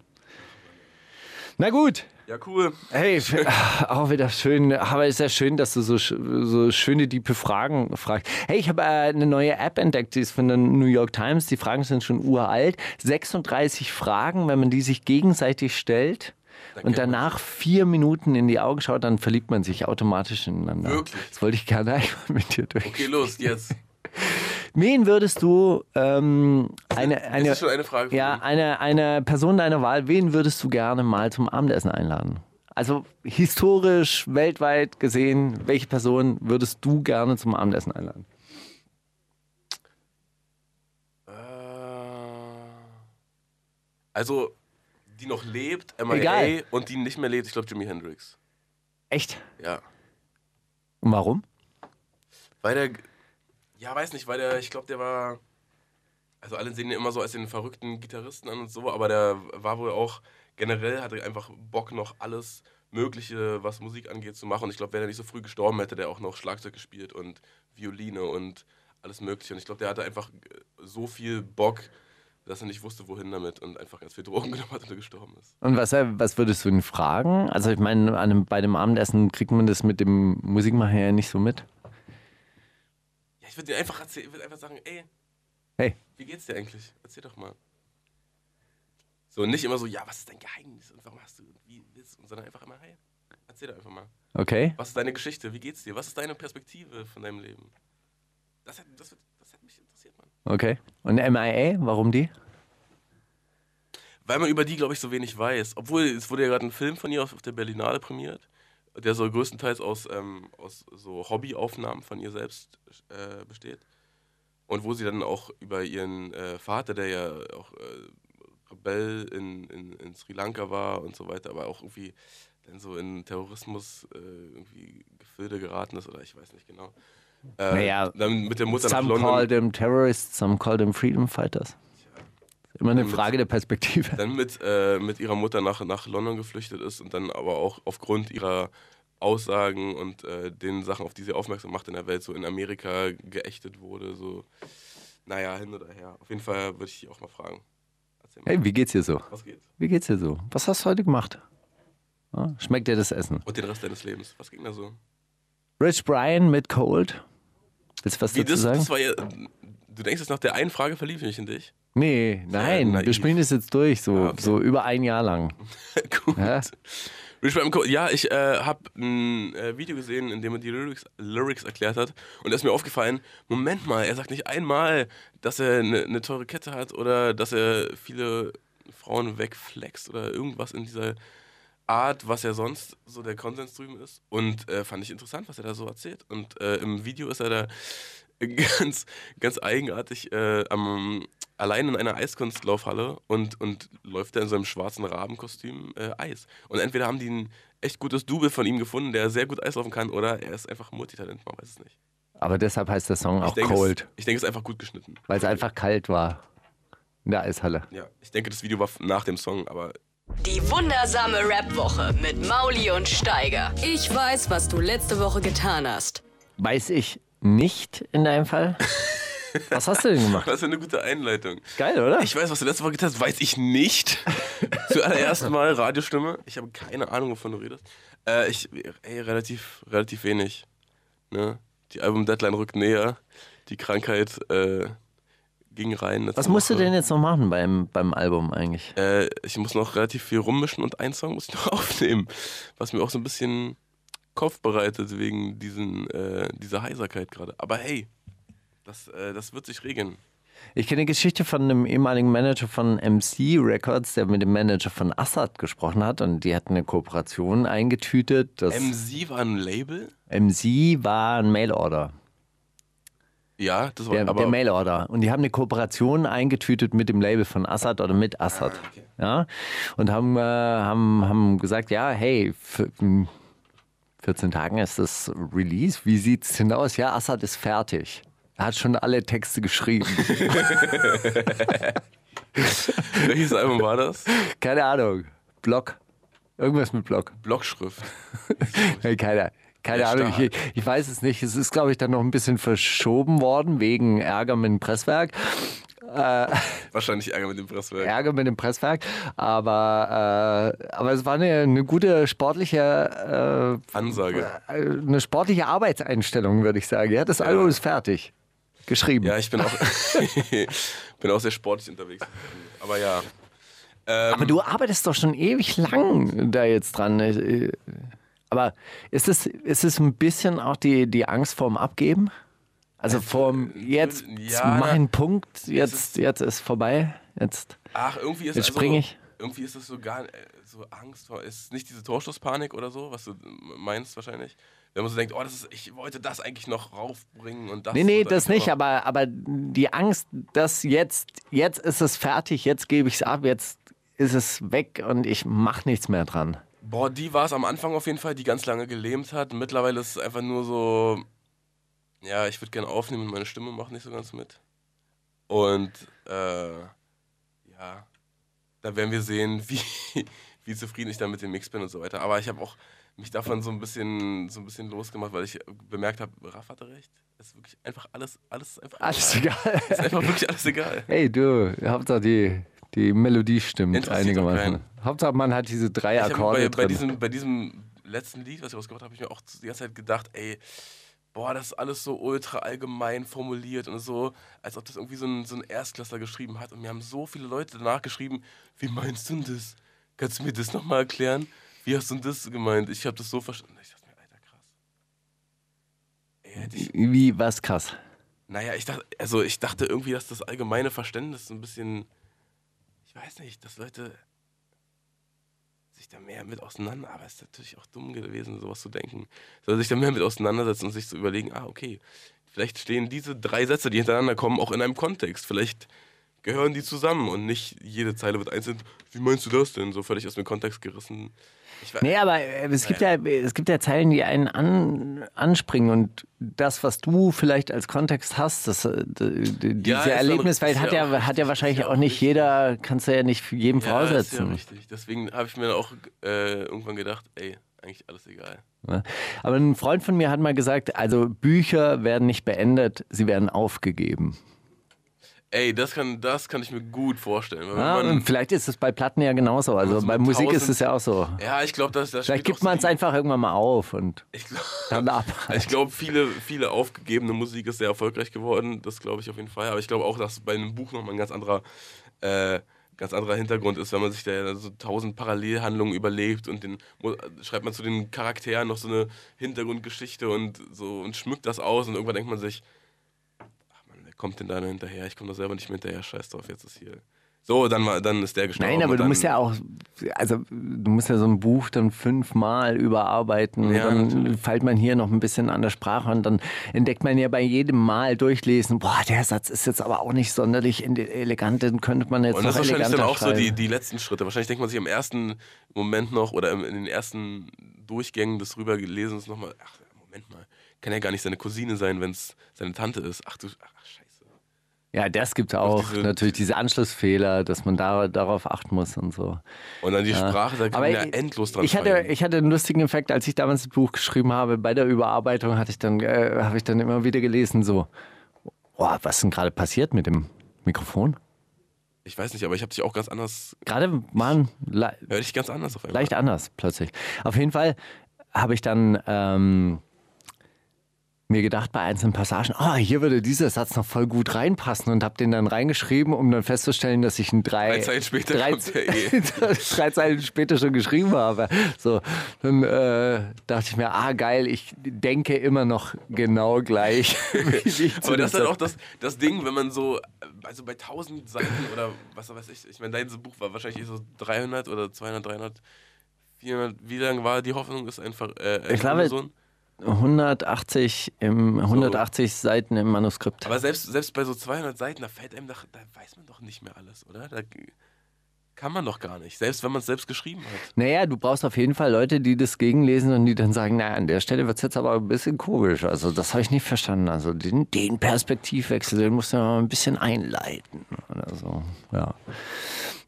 Na gut, Ja, cool. Hey, (laughs) auch wieder schön, aber ist ja schön, dass du so, so schöne, diepe Fragen fragst. Hey, ich habe äh, eine neue App entdeckt, die ist von der New York Times. Die Fragen sind schon uralt. 36 Fragen, wenn man die sich gegenseitig stellt und danach vier Minuten in die Augen schaut, dann verliebt man sich automatisch ineinander. Wirklich? Das wollte ich gerne (laughs) einmal mit dir durch. Okay, los, jetzt. Wen würdest du ähm, eine, eine, ist schon eine Frage. ja, mich. eine, eine Person deiner Wahl, wen würdest du gerne mal zum Abendessen einladen? Also historisch, weltweit gesehen, welche Person würdest du gerne zum Abendessen einladen? Äh, Also, die noch lebt, MIA, Egal. und die nicht mehr lebt, ich glaube Jimi Hendrix. Echt? Ja. Und warum? Weil der, ja, weiß nicht, weil der, ich glaube, der war, also alle sehen ihn immer so als den verrückten Gitarristen an und so, aber der war wohl auch, generell hatte einfach Bock, noch alles Mögliche, was Musik angeht, zu machen. Und ich glaube, wenn er nicht so früh gestorben hätte, der auch noch Schlagzeug gespielt und Violine und alles Mögliche. Und ich glaube, der hatte einfach äh, so viel Bock, dass er nicht wusste, wohin damit und einfach ganz viel Drogen (laughs) genommen hat und gestorben ist. Und was, äh, was würdest du ihn fragen? Also ich meine, bei dem Abendessen kriegt man das mit dem Musikmachen ja nicht so mit. Würde dir einfach erzählen, ich würde einfach sagen, ey, Hey, wie geht's dir eigentlich? Erzähl doch mal. So, nicht immer so, ja, was ist dein Geheimnis und warum hast du, wie willst du, sondern einfach immer, hey, erzähl doch einfach mal. okay. Was ist deine Geschichte? Wie geht's dir? Was ist deine Perspektive von deinem Leben? Das hat, das, das hat mich interessiert, Mann. Okay. Und MIA, warum die? Weil man über die, glaube ich, so wenig weiß. Obwohl, es wurde ja gerade ein Film von ihr auf, auf der Berlinale prämiert, der so größtenteils aus, ähm, aus so Hobbyaufnahmen von ihr selbst äh, besteht. Und wo sie dann auch über ihren äh, Vater, der ja auch äh, Rebell in, in, in Sri Lanka war und so weiter, aber auch irgendwie dann so in Terrorismus äh, irgendwie Gefilde geraten ist oder ich weiß nicht genau. Äh, Naja, dann mit der Mutter nach Some London. call them terrorists, some call them freedom fighters. Immer eine Mit- Frage der Perspektive. dann mit, äh, mit ihrer Mutter nach, nach London geflüchtet ist und dann aber auch aufgrund ihrer Aussagen und äh, den Sachen, auf die sie aufmerksam macht in der Welt, so in Amerika geächtet wurde. So, naja, hin oder her. Auf jeden Fall würde ich die auch mal fragen. Erzähl mal, Hey, wie geht's dir so? was geht? Wie geht's dir so? Was hast du heute gemacht? Ja, schmeckt dir das Essen? Und den Rest deines Lebens. Was ging da so? Rich Brian mit Cold. Willst du was Wie, dazu das, sagen? das war ja, du denkst jetzt nach der einen Frage verliebe ich mich in dich? nee, nein, naiv. wir spielen das jetzt durch, so, Ah, okay. so über ein Jahr lang. (laughs) Gut. Ja? Ja, ich äh, habe ein äh, Video gesehen, in dem er die Lyrics, Lyrics erklärt hat. Und da ist mir aufgefallen, Moment mal, er sagt nicht einmal, dass er eine ne teure Kette hat oder dass er viele Frauen wegflext oder irgendwas in dieser Art, was ja sonst so der Konsens drüben ist. Und äh, fand ich interessant, was er da so erzählt. Und äh, im Video ist er da ganz, ganz eigenartig äh, am, allein in einer Eiskunstlaufhalle und, und läuft da in so einem schwarzen Rabenkostüm äh, Eis. Und entweder haben die ein echt gutes Double von ihm gefunden, der sehr gut Eis laufen kann, oder er ist einfach Multitalent, man weiß es nicht. Aber deshalb heißt der Song auch ich denke, Cold, Es, ich denke, es ist einfach gut geschnitten. weil es einfach kalt war in der Eishalle. Ja, ich denke, das Video war nach dem Song, aber Die wundersame Rap-Woche mit Mauli und Steiger. Ich weiß, was du letzte Woche getan hast. Weiß ich nicht in deinem Fall. (laughs) Was hast du denn gemacht? das ist eine gute Einleitung. Geil, oder? Ich weiß, was du letzte Woche getan hast, weiß ich nicht. (laughs) Zuallererst mal Radiostimme. Ich habe keine Ahnung, wovon du redest. Äh, ich, ey, relativ, relativ wenig. Ne? Die Album-Deadline rückt näher. Die Krankheit äh, ging rein. Was musst du Woche. denn jetzt noch machen beim, beim Album eigentlich? Äh, ich muss noch relativ viel rummischen und einen Song muss ich noch (laughs) aufnehmen. Was mir auch so ein bisschen Kopf bereitet wegen diesen, äh, dieser Heiserkeit gerade. Aber hey, das, äh, das wird sich regeln. Ich kenne eine Geschichte von einem ehemaligen Manager von MC Records, der mit dem Manager von Assad gesprochen hat und die hatten eine Kooperation eingetütet. MC war ein Label? MC war ein Mailorder. Ja, das war Der, aber der Mailorder. Und die haben eine Kooperation eingetütet mit dem Label von Assad oder mit Assad. Ja? Und haben, äh, haben, haben gesagt, ja, hey, 14 Tagen ist das Release. Wie sieht's denn aus? Ja, Assad ist fertig. Er hat schon alle Texte geschrieben. (laughs) welches Album war das? Keine Ahnung. Block. Irgendwas mit Block. Blockschrift. (laughs) Hey, keine, keine Ja, Ahnung. Ich, ich weiß es nicht. Es ist, glaube ich, dann noch ein bisschen verschoben worden wegen Ärger mit dem Presswerk. (laughs) Wahrscheinlich Ärger mit dem Presswerk. Ärger mit dem Presswerk. Aber, äh, aber es war eine, eine gute sportliche, Ansage. äh, eine sportliche Arbeitseinstellung, würde ich sagen. Ja, das Album ist fertig. Geschrieben. Ja, ich bin auch, (laughs) bin auch sehr sportlich unterwegs. Aber ja. Ähm, Aber du arbeitest doch schon ewig lang da jetzt dran. Äh, Aber ist es, ist es ein bisschen auch die, die Angst vorm Abgeben? Also vorm jetzt ja, mach na, einen Punkt, ist- jetzt, jetzt ist vorbei. Jetzt. ach, irgendwie ist Jetzt also, spring ich. Irgendwie ist das so gar äh, so Angst vor. Ist nicht diese Torschusspanik oder so, was du meinst wahrscheinlich? Wenn man so denkt, oh, das ist, ich wollte das eigentlich noch raufbringen und das. Nee, nee, das ich nicht, aber, aber die Angst, dass jetzt, jetzt ist es fertig, jetzt gebe ich es ab, jetzt ist es weg und ich mache nichts mehr dran. Boah, die war es am Anfang auf jeden Fall, die ganz lange gelähmt hat. Mittlerweile ist es einfach nur so, ja, ich würde gerne aufnehmen und meine Stimme macht nicht so ganz mit. Und äh, ja, da werden wir sehen, (laughs) wie, wie zufrieden ich dann mit dem Mix bin und so weiter. Aber ich habe auch mich davon so ein bisschen so ein bisschen losgemacht, weil ich bemerkt habe, Raff hatte recht. Es ist wirklich einfach alles, alles einfach Alles egal. egal. (laughs) Es ist einfach wirklich alles egal. Hey, du, Hauptsache die, die Melodie stimmt einigermaßen. Hauptsache man hat diese drei Ich hab Akkorde bei, bei, drin. diesem, bei diesem letzten Lied, was ich rausgebracht habe, habe ich mir auch die ganze Zeit gedacht, ey, boah, das ist alles so ultra allgemein formuliert und so, als ob das irgendwie so ein, so ein Erstklässler geschrieben hat. Und mir haben so viele Leute danach geschrieben, wie meinst du denn das? Kannst du mir das nochmal erklären? Wie hast du denn das gemeint? Ich habe das so verstanden. Ich dachte mir, Alter, krass. Ey, ich, Wie, was krass. naja, ich dachte, also ich dachte irgendwie, dass das allgemeine Verständnis so ein bisschen, ich weiß nicht, dass Leute sich da mehr mit auseinander, aber es ist natürlich auch dumm gewesen, sowas zu denken. Soll sich da mehr mit auseinandersetzen und sich zu überlegen, ah, okay, vielleicht stehen diese drei Sätze, die hintereinander kommen, auch in einem Kontext. Vielleicht gehören die zusammen und nicht jede Zeile wird einzeln. Wie meinst du das denn? So völlig aus dem Kontext gerissen. Ich weiß, Nee, aber äh, es gibt ja, es gibt ja Zeilen, die einen an, anspringen und das, was du vielleicht als Kontext hast, das, äh, diese ja- Erlebniswelt ist hat ja hat ja wahrscheinlich auch nicht jeder, kannst du ja nicht jedem Ja, ist ja voraussetzen. richtig. Deswegen habe ich mir auch äh, irgendwann gedacht, ey, eigentlich alles egal. Aber ein Freund von mir hat mal gesagt, also Bücher werden nicht beendet, sie werden aufgegeben. Ey, das kann, das kann ich mir gut vorstellen. Ja, man, vielleicht ist es bei Platten ja genauso. Also Also bei Musik ist tausend- es ja auch so. ja, ich glaube, das, das Vielleicht gibt man es einfach irgendwann mal auf und Ich glaube, dann ab. (laughs) ich glaub, viele, viele aufgegebene Musik ist sehr erfolgreich geworden. Das glaube ich auf jeden Fall. Aber ich glaube auch, dass bei einem Buch nochmal ein ganz anderer, äh, ganz anderer Hintergrund ist, wenn man sich da so tausend Parallelhandlungen überlegt und den schreibt man zu den Charakteren noch so eine Hintergrundgeschichte und so und schmückt das aus und irgendwann denkt man sich, kommt denn da noch hinterher? Ich komme da selber nicht mehr hinterher, scheiß drauf, jetzt ist hier. So, dann, war- dann ist der gestorben. Nein, aber und du musst ja auch, also du musst ja so ein Buch dann fünfmal überarbeiten. Ja, dann natürlich. feilt man hier noch ein bisschen an der Sprache und dann entdeckt man ja bei jedem Mal durchlesen, boah, der Satz ist jetzt aber auch nicht sonderlich elegant, den könnte man jetzt Und noch das ist wahrscheinlich eleganter dann auch so die, die letzten Schritte. Wahrscheinlich denkt man sich im ersten Moment noch oder in den ersten Durchgängen des Rüberlesens nochmal, ach, Moment mal, kann ja gar nicht seine Cousine sein, wenn es seine Tante ist. Ach du, ach scheiße. Ja, das gibt auch. diese- natürlich diese Anschlussfehler, dass man da, darauf achten muss und so. Und dann die Sprache, da kann man ja endlos dran ich hatte, ich hatte einen lustigen Effekt, als ich damals das Buch geschrieben habe. Bei der Überarbeitung hatte ich dann, äh, habe ich dann immer wieder gelesen, so, boah, was ist denn gerade passiert mit dem Mikrofon? Ich weiß nicht, aber ich habe dich auch ganz anders, Gerade waren le hör dich ganz anders auf einmal. leicht anders plötzlich. Auf jeden Fall habe ich dann ähm, mir gedacht bei einzelnen Passagen, oh, hier würde dieser Satz noch voll gut reinpassen und habe den dann reingeschrieben, um dann festzustellen, dass ich ihn drei, Drei Zeilen später drei, (laughs) eh. drei Zeilen später schon geschrieben habe. So, dann äh, dachte ich mir, ah geil, ich denke immer noch genau gleich. (laughs) Aber das ist halt auch das, das Ding, wenn man so, also bei 1000 Seiten oder was weiß ich, ich meine, dein Buch war wahrscheinlich so 300 oder 200, 300, 400, wie lang war die Hoffnung, ist einfach äh, Ich glaube, Sohn? 180, im, 180 Seiten im Manuskript. Aber selbst, selbst bei so 200 Seiten, da fällt einem doch, da weiß man doch nicht mehr alles, oder? Da kann man doch gar nicht, selbst wenn man es selbst geschrieben hat. Naja, du brauchst auf jeden Fall Leute, die das gegenlesen und die dann sagen, naja, an der Stelle wird es jetzt aber ein bisschen komisch. Also das habe ich nicht verstanden. Also den, den Perspektivwechsel, den musst du mal ein bisschen einleiten oder so. Ja.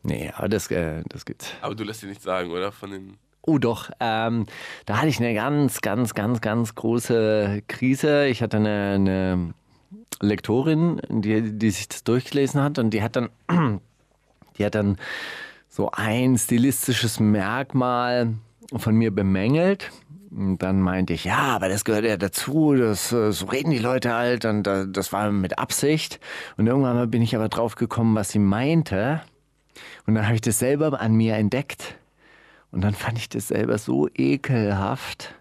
Nee, aber das, äh, das gibt's. Aber du lässt dir nicht sagen, oder? Von den. Oh doch, ähm, da hatte ich eine ganz, ganz, ganz, ganz große Krise. Ich hatte eine, eine Lektorin, die, die sich das durchgelesen hat und die hat dann, (clears throat) die hat dann so ein stilistisches Merkmal von mir bemängelt. Und dann meinte ich, ja, aber das gehört ja dazu, das, äh, so reden die Leute halt und äh, das war mit Absicht. Und irgendwann bin ich aber drauf gekommen, was sie meinte. Und dann habe ich das selber an mir entdeckt. Und dann fand ich das selber so ekelhaft,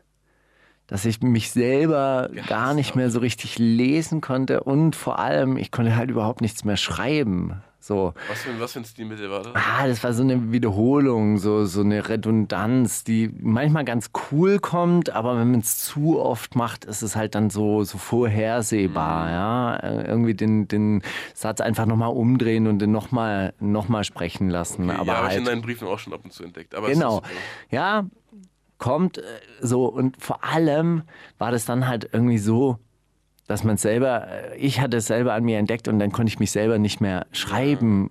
dass ich mich selber gar nicht mehr so richtig lesen konnte und vor allem, ich konnte halt überhaupt nichts mehr schreiben. So. Was für, ein- was für ein Stilmittel war das? Ah, das war so eine Wiederholung, so, so eine Redundanz, die manchmal ganz cool kommt, aber wenn man es zu oft macht, ist es halt dann so, so vorhersehbar. Ja? Äh, Irgendwie den, den Satz einfach nochmal umdrehen und den nochmal noch mal sprechen lassen. aber ja, habe ich in halt, deinen Briefen auch schon ab und zu entdeckt. Genau. okay. Ja, kommt äh, so und vor allem war das dann halt irgendwie so, dass man selber, äh, ich hatte es selber an mir entdeckt und dann konnte ich mich selber nicht mehr schreiben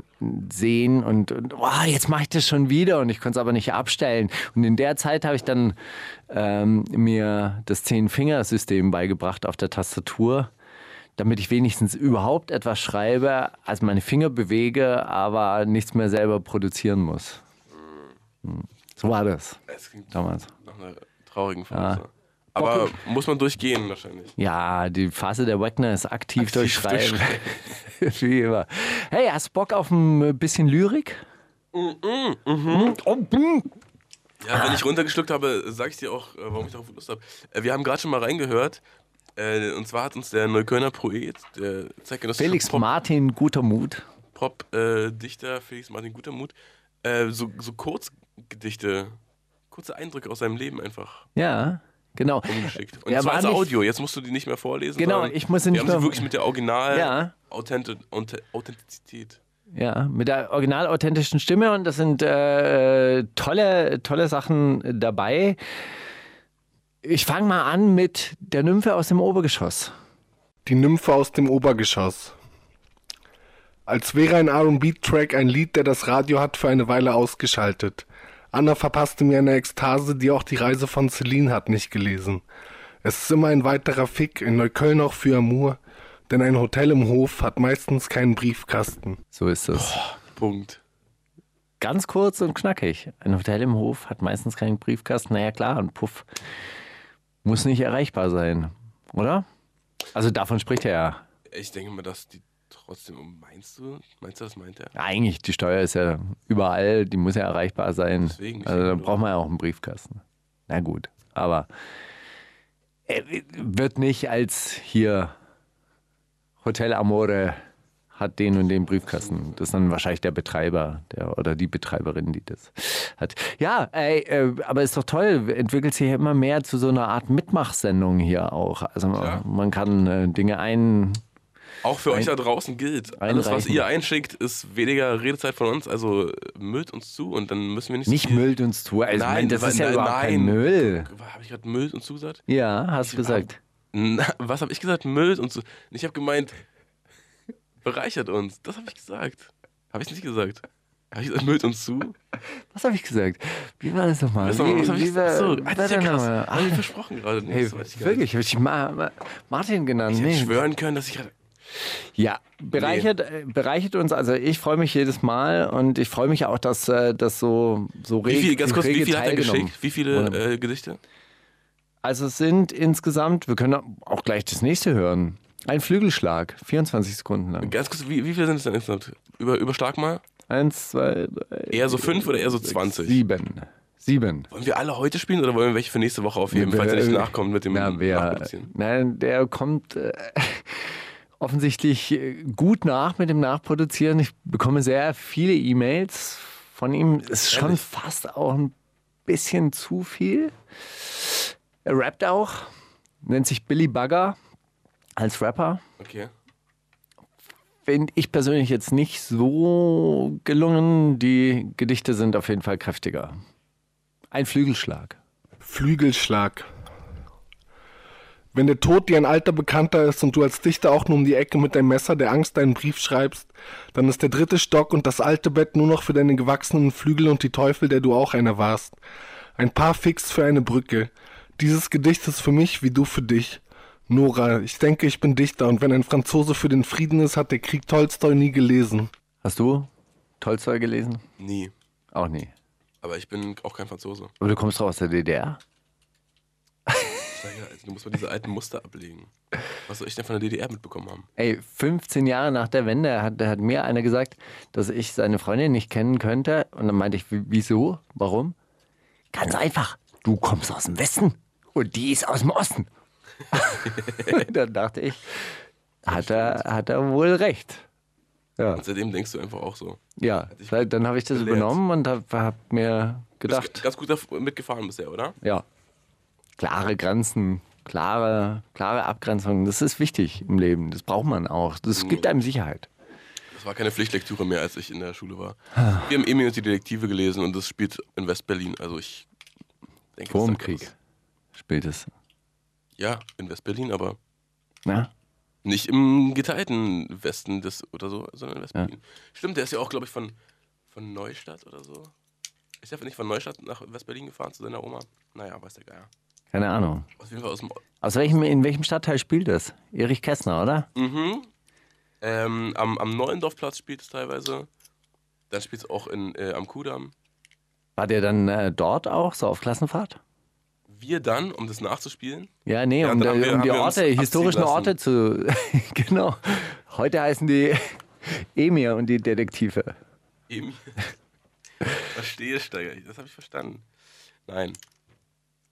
sehen und, und oh, jetzt mache ich das schon wieder und ich konnte es aber nicht abstellen. Und in der Zeit habe ich dann ähm, mir das Zehn-Finger-System beigebracht auf der Tastatur, damit ich wenigstens überhaupt etwas schreibe, also meine Finger bewege, aber nichts mehr selber produzieren muss. Hm. So war das Es klingt damals. nach einer traurigen Phase. Aber muss man durchgehen wahrscheinlich. Ja, die Phase der Wackner ist aktiv, Aktiv durchschreiben. (laughs) Wie immer. Hey, hast du Bock auf ein bisschen Lyrik? Ja, wenn ich runtergeschluckt habe, sage ich dir auch, äh, warum ich darauf Lust habe. Äh, Wir haben gerade schon mal reingehört. Äh, Und zwar hat uns der Neuköllner Poet, der Felix Pop- Martin, guter Mut. Pop-Dichter Felix Martin Gutermut, so, so Kurzgedichte, kurze Eindrücke aus seinem Leben einfach Ja, genau. umgeschickt. Und Ja, zwar war als Audio. Jetzt musst du die nicht mehr vorlesen. Genau, ich muss sie wir nicht haben mehr- sie wirklich mit der Original Ja. Authenti Auth- Authentizität. Ja, mit der original authentischen Stimme und das sind äh, tolle, tolle Sachen dabei. Ich fange mal an mit der Nymphe aus dem Obergeschoss. Die Nymphe aus dem Obergeschoss. Als wäre ein R&B-Track ein Lied, der das Radio hat für eine Weile ausgeschaltet. Anna verpasste mir eine Ekstase, die auch die Reise von Celine hat nicht gelesen. Es ist immer ein weiterer Fick, in Neukölln auch für Amour, denn ein Hotel im Hof hat meistens keinen Briefkasten. So ist es. Punkt. Ganz kurz und knackig. Ein Hotel im Hof hat meistens keinen Briefkasten. Naja, klar, ein Puff muss nicht erreichbar sein, oder? Also davon spricht er ja. Ich denke mal, dass die trotzdem. Meinst du? Meinst du, das meint er? Eigentlich, die Steuer ist ja überall, die muss ja erreichbar sein. Deswegen, also da braucht man ja auch einen Briefkasten. Na gut, aber er wird nicht als hier Hotel Amore hat den und den Briefkasten. Das ist dann wahrscheinlich der Betreiber der, oder die Betreiberin, die das hat. Ja, ey, äh, aber ist doch toll. Entwickelt sich ja immer mehr zu so einer Art Mitmachsendung hier auch. Also Klar. man kann äh, Dinge ein, Auch für euch Ein- da draußen gilt. Alles, was ihr einschickt, ist weniger Redezeit von uns. Also müllt uns zu und dann müssen wir nicht so nicht müllt uns zu. Also, Nein, das ist ja nein, überhaupt kein. Müll. Habe ich gerade müllt und zu gesagt? Ja, hast du gesagt. Na, was habe ich gesagt? Müllt und so. Ich habe gemeint, bereichert uns. Das habe ich gesagt. Habe ich nicht gesagt. Habe ich gesagt, müllt uns zu? Was habe ich gesagt? Wie war das nochmal? Was, was habe ich gesagt? So, wie ah, das ist ja krass. Habe ich versprochen gerade. nicht. hey, wirklich, habe ich Ma Ma Martin genannt? Ich hätte Nee. schwören können, dass ich gerade. Ja, bereichert, äh, bereichert uns. Also ich freue mich jedes Mal und ich freue mich auch, dass äh, das so, so Wie reg- viel, ganz kurz, wie viel hat er geschickt? Wie viele äh, Gedichte? Also es sind insgesamt, wir können auch gleich das nächste hören. Ein Flügelschlag, 24 Sekunden lang. Ganz kurz, wie, wie viele sind es denn insgesamt? Über, überschlag mal. Eins, zwei, drei. Eher so fünf oder eher so sechs, 20? Sieben. Sieben. Wollen wir alle heute spielen oder wollen wir welche für nächste Woche aufheben, falls er nicht nachkommt mit dem Na, wer, nein, der kommt äh, (laughs) offensichtlich äh, gut nach mit dem Nachproduzieren. Ich bekomme sehr viele E-Mails von ihm. Ist schon Ehrlich? fast auch ein bisschen zu viel. Er rappt auch, nennt sich Billy Bugger als Rapper. Okay. Finde ich persönlich jetzt nicht so gelungen. Die Gedichte sind auf jeden Fall kräftiger. Ein Flügelschlag. Flügelschlag. Wenn der Tod dir ein alter Bekannter ist und du als Dichter auch nur um die Ecke mit deinem Messer der Angst deinen Brief schreibst, dann ist der dritte Stock und das alte Bett nur noch für deine gewachsenen Flügel und die Teufel, der du auch einer warst. Ein paar Fix für eine Brücke. Dieses Gedicht ist für mich wie du für dich. Nora, ich denke, ich bin Dichter und wenn ein Franzose für den Frieden ist, hat der Krieg Tolstoi nie gelesen. Hast du Tolstoi gelesen? Nie. Auch nie. Aber ich bin auch kein Franzose. Aber du kommst doch aus der DDR? Steiger, also du musst mal diese alten Muster ablegen. Was soll ich denn von der DDR mitbekommen haben? Ey, 15 Jahre nach der Wende hat, hat mir einer gesagt, dass ich seine Freundin nicht kennen könnte. Und dann meinte ich, "Wie- wieso? Warum? Ganz einfach. Du kommst aus dem Westen und die ist aus dem Osten. (laughs) dann dachte ich, hat er, hat er wohl recht. Ja, Und seitdem denkst du einfach auch so. ja. dann habe ich das gelehrt. übernommen und habe hab mir Du bist gedacht, ganz gut mitgefahren bisher, oder? ja, klare Grenzen, klare, klare Abgrenzung, das ist wichtig im Leben. Das braucht man auch. Das gibt einem Sicherheit. Das war keine Pflichtlektüre mehr, als ich in der Schule war. Wir haben Emil und die Detektive gelesen und das spielt in West-Berlin. Also ich denke, Vor dem Krieg spielt es. Ja, in West-Berlin, aber Na? nicht im geteilten Westen des oder so, sondern in West-Berlin. Stimmt, der ist ja auch, glaube ich, von, von Neustadt oder so. Ist der nicht von Neustadt nach West-Berlin gefahren zu seiner Oma? Naja, weiß der Geier. Keine Ahnung. Aus dem. Aus welchem, in welchem Stadtteil spielt das? Erich Kästner, oder? Mhm. Ähm, am, am Neuendorfplatz spielt es teilweise. Dann spielt es auch in, äh, am Kudamm. War der dann äh, dort auch, so auf Klassenfahrt? Wir dann, um das nachzuspielen, Ja, nee, Ja, um, haben wir- um die Orte, historischen. Orte zu. (laughs) genau. Heute heißen die (laughs) Emir und die Detektive. Emil. (laughs) Verstehe, Steiger. Das habe ich verstanden. Nein.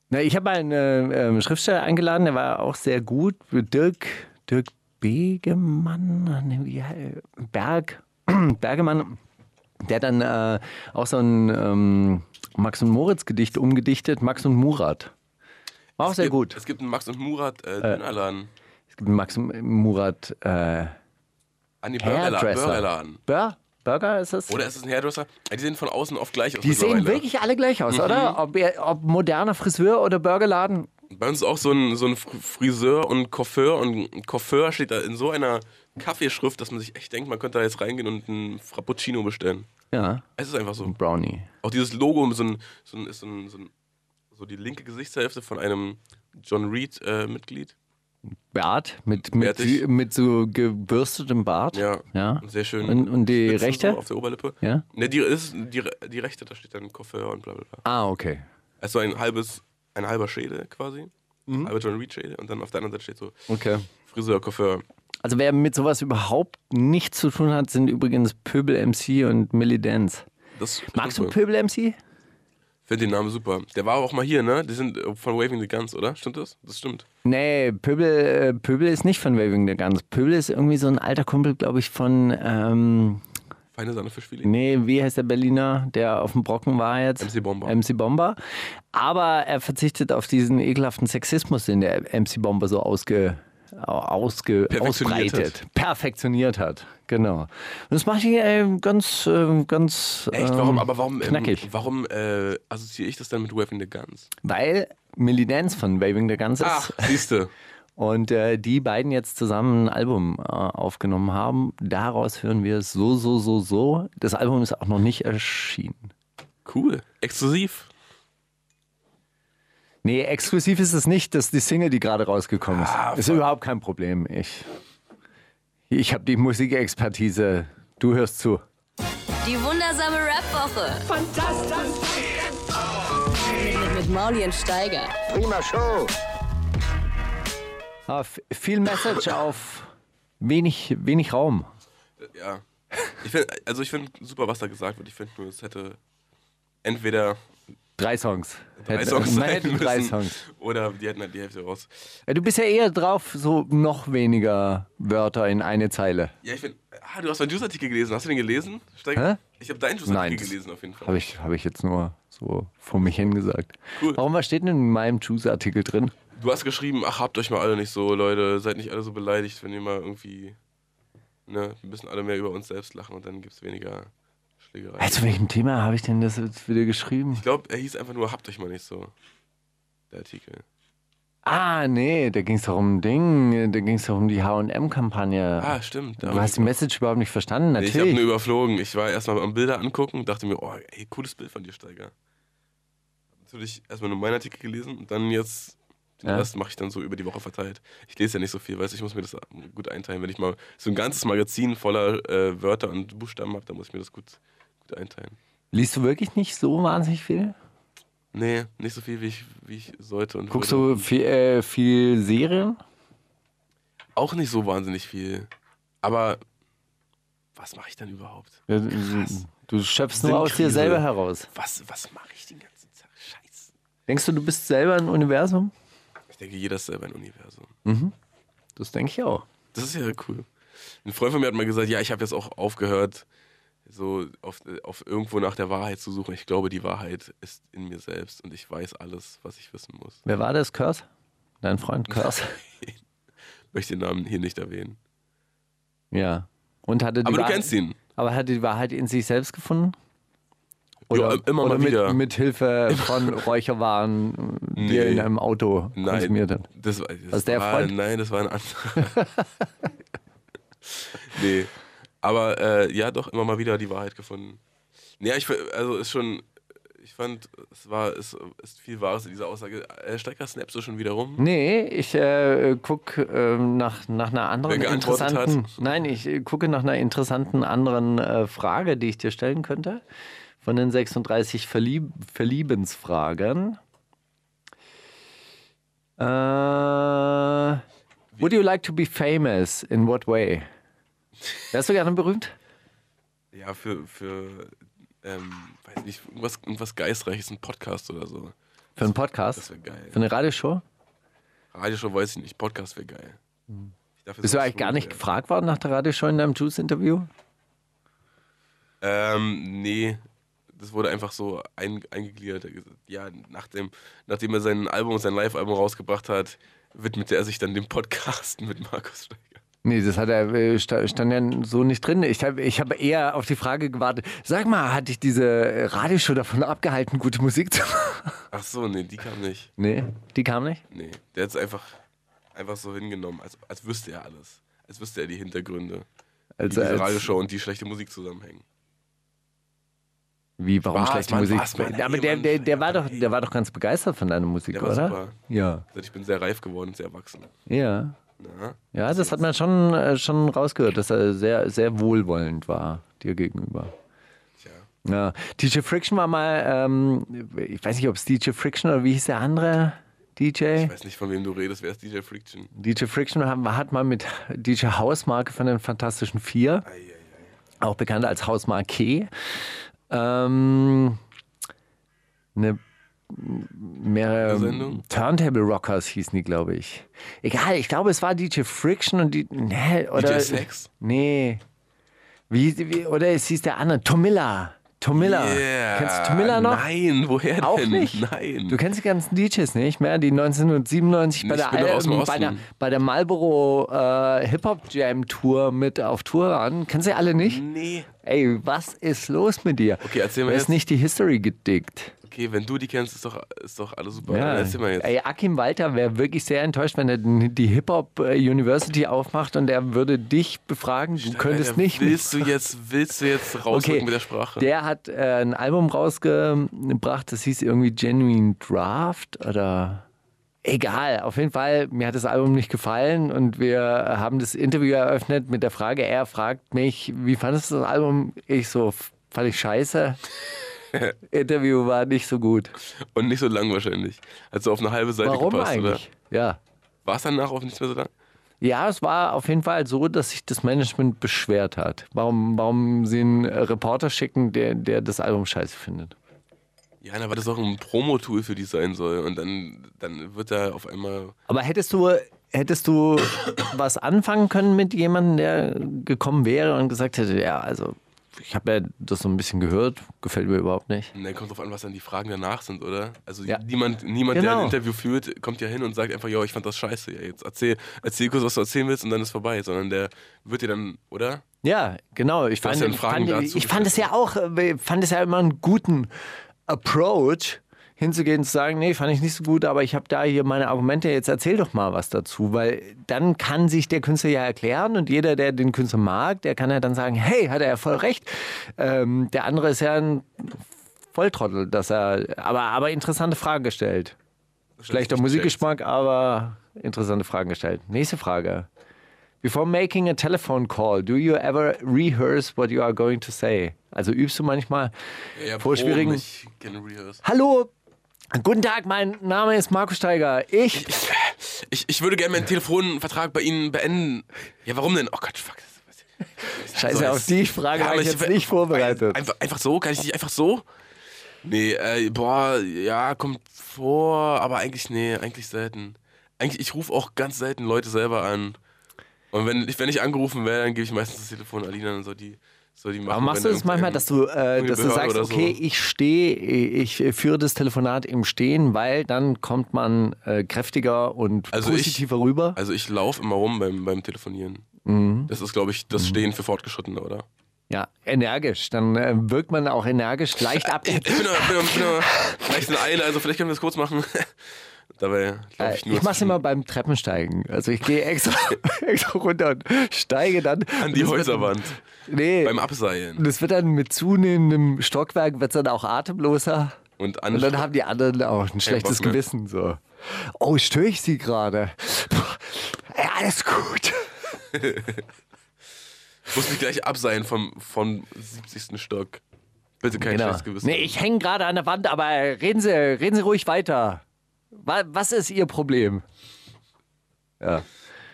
Na, ich habe mal einen äh, Schriftsteller eingeladen, der war auch sehr gut. Dirk, Dirk Begemann, Berg, (clears throat) Bergemann, der hat dann äh, auch so ein ähm, Max und Moritz Gedicht umgedichtet, Max und Murat. War auch sehr gibt, gut. Es gibt einen Max und Murat äh, Dönerladen. Es gibt einen Max und Murat äh, An die Burgerla Hairdresser. Burger ist es? Oder ist es ein Hairdresser? Die sehen von außen oft gleich aus. Die sehen wirklich alle gleich aus, Mhm. oder? Ob, ob moderner Friseur oder Burgerladen. Bei uns ist auch so ein, so ein Fr- Friseur und Coiffeur. Und Coiffeur steht da in so einer Kaffeeschrift, dass man sich echt denkt, man könnte da jetzt reingehen und einen Frappuccino bestellen. Ja, Es ist einfach so. ein Brownie. Auch dieses Logo so, ein, so, ein, ist so, ein, so, die linke Gesichtshälfte von einem John Reed-Mitglied. Bart mit, mit, Bärtig. mit so gebürstetem Bart. ja. ja. Sehr schön. Und, und die Spitzen rechte? So auf der Oberlippe. Ja. Ne, die ist die, die rechte, da steht dann Coiffeur und bla bla bla. Ah, okay. Also ein halbes, ein halber Schädel quasi. Mhm. Halber John Reed Schädel und dann auf der anderen Seite steht so Okay. Friseur, Coiffeur. Also wer mit sowas überhaupt nichts zu tun hat, sind übrigens Pöbel MC und Millie Dance. Magst du. Pöbel MC? Finde den Namen super. Der war auch mal hier, ne? Die sind äh, von Waving the Guns, oder? Stimmt das? Das stimmt. Nee, Pöbel, äh, Pöbel ist nicht von Waving the Guns. Pöbel ist irgendwie so ein alter Kumpel, glaube ich, von, ähm, Feine Sahne Fischfilet. nee, wie heißt der Berliner, der auf dem Brocken war jetzt? MC Bomber. MC Bomber. Aber er verzichtet auf diesen ekelhaften Sexismus, den der MC Bomber so ausge, ausge, Perfektioniert ausbreitet. Perfektioniert hat. Genau. Und das macht ihn äh, ganz, äh, ganz. Echt? ähm, Warum? Aber warum, ähm, Knackig. warum äh, assoziiere ich das dann mit Waving the Guns? Weil Millie Dance von Waving the Guns ist. Ach, siehste. (laughs) Und äh, die beiden jetzt zusammen ein Album äh, aufgenommen haben. Daraus hören wir es so, so, so, so. Das Album ist auch noch nicht erschienen. Cool. Exklusiv. Nee, exklusiv ist es nicht, das ist die Single, die gerade rausgekommen ist. Ah, ist überhaupt kein Problem. Ich, ich habe die Musikexpertise. Du hörst zu. Die wundersame Rap-Woche. Fantastisch. Mit, mit mit Mauli und Steiger. Prima Show. Ah, viel Message auf wenig, wenig Raum. Ja. Ich find, also ich finde super, was da gesagt wird. Ich finde nur, es hätte entweder Drei Songs. drei Hätte- Songs Man hätte drei Songs. oder die hätten halt die Hälfte raus. Ja, du bist ja eher drauf, so noch weniger Wörter in eine Zeile. Ja, ich finde, ah, du hast meinen Juice-Artikel gelesen. Hast du den gelesen? Steiger? Hä? Ich habe deinen Juice-Artikel gelesen auf jeden Fall. Habe ich, hab ich jetzt nur so vor mich hingesagt. Cool. Warum, was steht denn in meinem Juice-Artikel drin? Du hast geschrieben, ach, habt euch mal alle nicht so, Leute. Seid nicht alle so beleidigt, wenn ihr mal irgendwie, ne, wir müssen alle mehr über uns selbst lachen und dann gibt es weniger Schlägerei. Zu welchem Thema habe ich denn das jetzt wieder geschrieben? Ich glaube, er hieß einfach nur, habt euch mal nicht so. Der Artikel. Ah, nee, da ging es doch um ein Ding, da ging es doch um die H&M-Kampagne. Ah, stimmt. du hast die Message überhaupt nicht verstanden, Nee, ich habe natürlich. nur überflogen. Ich war erstmal am Bilder angucken und dachte mir, oh, ey, cooles Bild von dir, Steiger. Natürlich erstmal nur meinen Artikel gelesen und dann jetzt den Ja. Rest mache ich dann so über die Woche verteilt. Ich lese ja nicht so viel, weißt du, ich muss mir das gut einteilen. Wenn ich mal so ein ganzes Magazin voller äh, Wörter und Buchstaben habe, dann muss ich mir das gut, gut einteilen. Liest du wirklich nicht so wahnsinnig viel? Nee, nicht so viel, wie ich, wie ich sollte. Und Guckst würde. du viel, äh, viel Serien? Auch nicht so wahnsinnig viel. Aber was mache ich dann überhaupt? Ja, du, schöpfst nur aus dir selber heraus. Was, was mache ich den ganzen Tag? Scheiße. Denkst du, du bist selber ein Universum? Ich denke, jeder ist selber ein Universum. Das denke ich auch. Das ist ja cool. Ein Freund von mir hat mal gesagt, ja, ich habe jetzt auch aufgehört, so auf, auf irgendwo nach der Wahrheit zu suchen. Ich glaube, die Wahrheit ist in mir selbst und ich weiß alles, was ich wissen muss. Wer war das, Kurs? Dein Freund (laughs) Kurs? Möchte den Namen hier nicht erwähnen. ja. Und hatte die Aber du Wahrheit, kennst ihn. Aber hat die Wahrheit in sich selbst gefunden? Ja, immer oder mal wieder. Mit, mit Hilfe (laughs) von Räucherwaren, die Nee. er in einem Auto Nein. konsumiert hat. Das, war- das Was, der war, Freund? Nein, das war ein anderer. (laughs) nee. Aber äh, ja, doch, immer mal wieder die Wahrheit gefunden. Ja, ich also ist schon, ich fand, es war, es ist viel Wahres in dieser Aussage. Äh, Steiger snappst du schon wieder rum? Nee, ich äh, gucke ähm, nach, nach einer anderen interessanten. hat? Nein, ich äh, gucke nach einer interessanten anderen äh, Frage, die ich dir stellen könnte. Von den 36 Verlieb Verliebensfragen. Äh, would you like to be famous? In what way? Wärst du gerne berühmt? Ja, für, für ähm, weiß nicht, irgendwas, irgendwas Geistreiches, ein Podcast oder so. Für einen Podcast? Das wäre geil. Für eine Radioshow? Radioshow weiß ich nicht, Podcast wäre geil. Jetzt Bist du eigentlich gar nicht werden. gefragt worden nach der Radioshow in deinem Juice-Interview? Ähm, nee. Das wurde einfach so ein, eingegliedert. Er Ja, nachdem, nachdem er sein Album, sein Live-Album rausgebracht hat, widmete er sich dann dem Podcast mit Markus Steiger. Nee, das hat er, äh, sta- stand ja so nicht drin. Ich habe ich hab eher auf die Frage gewartet. Sag mal, hat dich diese Radioshow davon abgehalten, gute Musik zu machen? Ach so, nee, die kam nicht. Nee, die kam nicht? Nee, der hat es einfach, einfach so hingenommen, als, als wüsste er alles. Als wüsste er die Hintergründe, Also, wie diese als, Radioshow und die schlechte Musik zusammenhängen. wie, warum Spaß, schlechte Mann, Musik? Spaß, Mann, Aber ey, der, der, der, war doch, der war doch ganz begeistert von deiner Musik, Der war oder? super. Ja. Ich bin sehr reif geworden sehr erwachsen. Ja. Na? Ja, das hat man schon, äh, schon rausgehört, dass er sehr, sehr wohlwollend war dir gegenüber. Tja. Ja. DJ Friction war mal, ähm, ich weiß nicht, ob es DJ Friction oder wie hieß der andere DJ? Ich weiß nicht, von wem du redest. Wer ist DJ Friction? DJ Friction hat, hat mal mit (laughs) DJ Hausmarke von den Fantastischen Vier, Ei, ei, ei. auch bekannt als Hausmarke, ähm, eine mehrere Sendung? Turntable Rockers hießen die, glaube ich. Egal, ich glaube, es war DJ Friction und die. Nee, oder, DJ Sex? Nee. Wie, wie, oder es hieß der andere, Tomilla. Tomilla. Yeah. Kennst du Tomilla noch? Nein, woher denn? Auch nicht? Nein. Du kennst die ganzen DJs nicht mehr, die 1997 bei Ich der, Al- bei der, bei der Marlboro äh, Hip-Hop Jam Tour mit auf Tour waren. Kennst du alle nicht? Nee. Ey, was ist los mit dir? Okay, erzähl mal Du hast nicht die History gedickt. Okay, wenn du die kennst, ist doch, ist doch alles super. Ja. Erzähl mal jetzt. Ey, Akim Walter wäre wirklich sehr enttäuscht, wenn er die Hip-Hop äh, University aufmacht und er würde dich befragen. Du könntest Alter, nicht. Willst du jetzt, willst du jetzt (laughs) rausrücken Okay, mit der Sprache? Der hat äh, ein Album rausgebracht, das hieß irgendwie Genuine Draft oder egal. Auf jeden Fall, mir hat das Album nicht gefallen und wir haben das Interview eröffnet mit der Frage, er fragt mich, wie fandest du das Album? Ich so, fand ich scheiße. (laughs) Interview war nicht so gut. Und nicht so lang wahrscheinlich. Also auf eine halbe Seite Warum gepasst, eigentlich? Ja. oder? War es danach auch nicht mehr so lang? Ja, es war auf jeden Fall so, dass sich das Management beschwert hat. Warum, warum sie einen Reporter schicken, der, der das Album scheiße findet. Ja, aber das auch ein Promo-Tool für die sein soll. Und dann, dann wird da auf einmal. Aber hättest du, hättest du (coughs) was anfangen können mit jemandem, der gekommen wäre und gesagt hätte, ja, also ich habe ja das so ein bisschen gehört, gefällt mir überhaupt nicht. Ne, kommt drauf an, was dann die Fragen danach sind, oder? Also Ja. niemand, niemand der Genau. ein Interview führt, kommt ja hin und sagt einfach, ja, ich fand das scheiße. Ja, jetzt erzähl, erzähl kurz, was du erzählen willst und dann ist vorbei. Sondern der wird dir dann, oder? Ja, genau. Ich fand, ja ich fand, ich fand es ja auch, äh, fand es ja immer einen guten Approach, hinzugehen und zu sagen, nee, fand ich nicht so gut, aber ich habe da hier meine Argumente, jetzt erzähl doch mal was dazu, weil dann kann sich der Künstler ja erklären und jeder, der den Künstler mag, der kann ja dann sagen, hey, hat er ja voll recht. Ähm, der andere ist ja ein Volltrottel, dass er, aber, aber interessante Fragen gestellt. Schlechter Musikgeschmack, aber interessante Fragen gestellt. Nächste Frage. Before making a telephone call, do you ever rehearse what you are going to say? Also übst du manchmal Ja, vor schwierigen. Hallo, guten Tag, mein Name ist Marco Steiger. Ich. Ich, ich würde gerne meinen Telefonvertrag bei Ihnen beenden. Ja, warum denn? Oh Gott, fuck. Scheiße, So, auf die Frage war aber ich jetzt nicht vorbereitet. Einfach, einfach so? Kann ich nicht einfach so? Nee, äh, boah, ja, kommt vor, aber eigentlich, nee, eigentlich selten. Eigentlich, ich rufe auch ganz selten Leute selber an. Und wenn ich, wenn ich angerufen werde, dann gebe ich meistens das Telefon Alina und so die, so machen. Aber machst du das manchmal, dass du, äh, dass du sagst, so. okay, ich stehe, ich führe das Telefonat im Stehen, weil dann kommt man äh, kräftiger und Also ich- positiver rüber? Also ich laufe immer rum beim, beim Telefonieren. Mhm. Das ist, glaube ich, das Stehen für Fortgeschrittene, oder? Ja, energisch. Dann äh, wirkt man auch energisch, leicht ab. (laughs) Ich bin aber leicht in Eile, also vielleicht können wir das kurz machen. (laughs) Dabei glaube Äh, ich nur ich mach's zwischen- immer beim Treppensteigen. Also ich gehe extra, (laughs) extra runter und steige dann. an die Häuserwand. Nee. Beim Abseilen. das wird dann mit zunehmendem Stockwerk wird's dann auch atemloser. Und, Und dann haben die anderen auch ein schlechtes. Gewissen. So. Oh, störe ich sie gerade? Ja, alles gut. Ich (laughs) muss mich gleich abseilen vom, vom 70. Stock. Bitte kein Genau. schlechtes Gewissen. Nee, ich hänge gerade an der Wand, aber reden Sie, reden Sie ruhig weiter. Wa- Was ist Ihr Problem? Ja.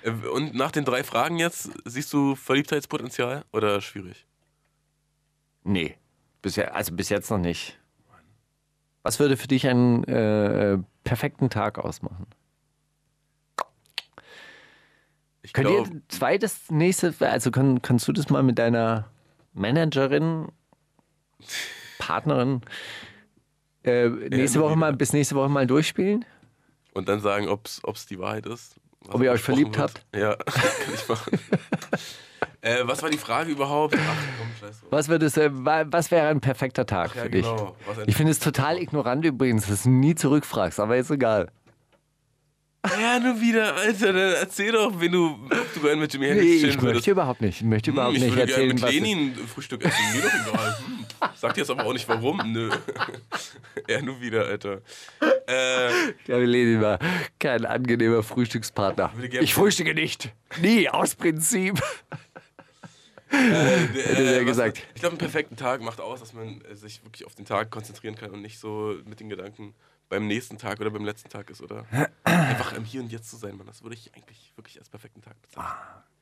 Und nach den drei Fragen jetzt, siehst du Verliebtheitspotenzial oder schwierig? Nee, bisher, also bis jetzt noch nicht. Was würde für dich einen äh, perfekten Tag ausmachen? Ich Könnt glaube, ihr zweites, nächste, also kann, kannst du das mal mit deiner Managerin, Partnerin äh, nächste immer Woche mal, bis nächste Woche mal durchspielen? und dann sagen, ob es die Wahrheit ist. Ob ihr euch verliebt wird. Ja, (laughs) kann ich machen. (laughs) äh, was war die Frage überhaupt? Ach komm, scheiß drauf. Was, würdest, äh, wa- was wäre ein perfekter Tag Ja, für dich? genau. Ich finde es total ignorant übrigens, dass du nie zurückfragst, aber ist egal. Ja, nur wieder, Alter, dann erzähl doch, wenn du, ob du gerne mit Jimi Hendrix Nee, chillen ich würdest. möchte überhaupt nicht. Ich möchte Hm, überhaupt ich nicht würde gerne erzählen, mit was. Lenin Frühstück essen, mir doch egal. Hm. Sagt jetzt aber auch nicht warum. Nö. (laughs) ja, nur wieder, Alter. Äh, Ja, Lenin war kein angenehmer Frühstückspartner. gerne- Ich frühstücke nicht. Nie, aus Prinzip. äh, (laughs) Hätte der was- gesagt. Ich glaube, einen perfekten Tag macht aus, dass man äh, sich wirklich auf den Tag konzentrieren kann und nicht so mit den Gedanken beim nächsten Tag oder beim letzten Tag ist, oder? (clears throat) Einfach im Hier und Jetzt zu sein, Mann. Das würde ich eigentlich wirklich als perfekten Tag bezeichnen.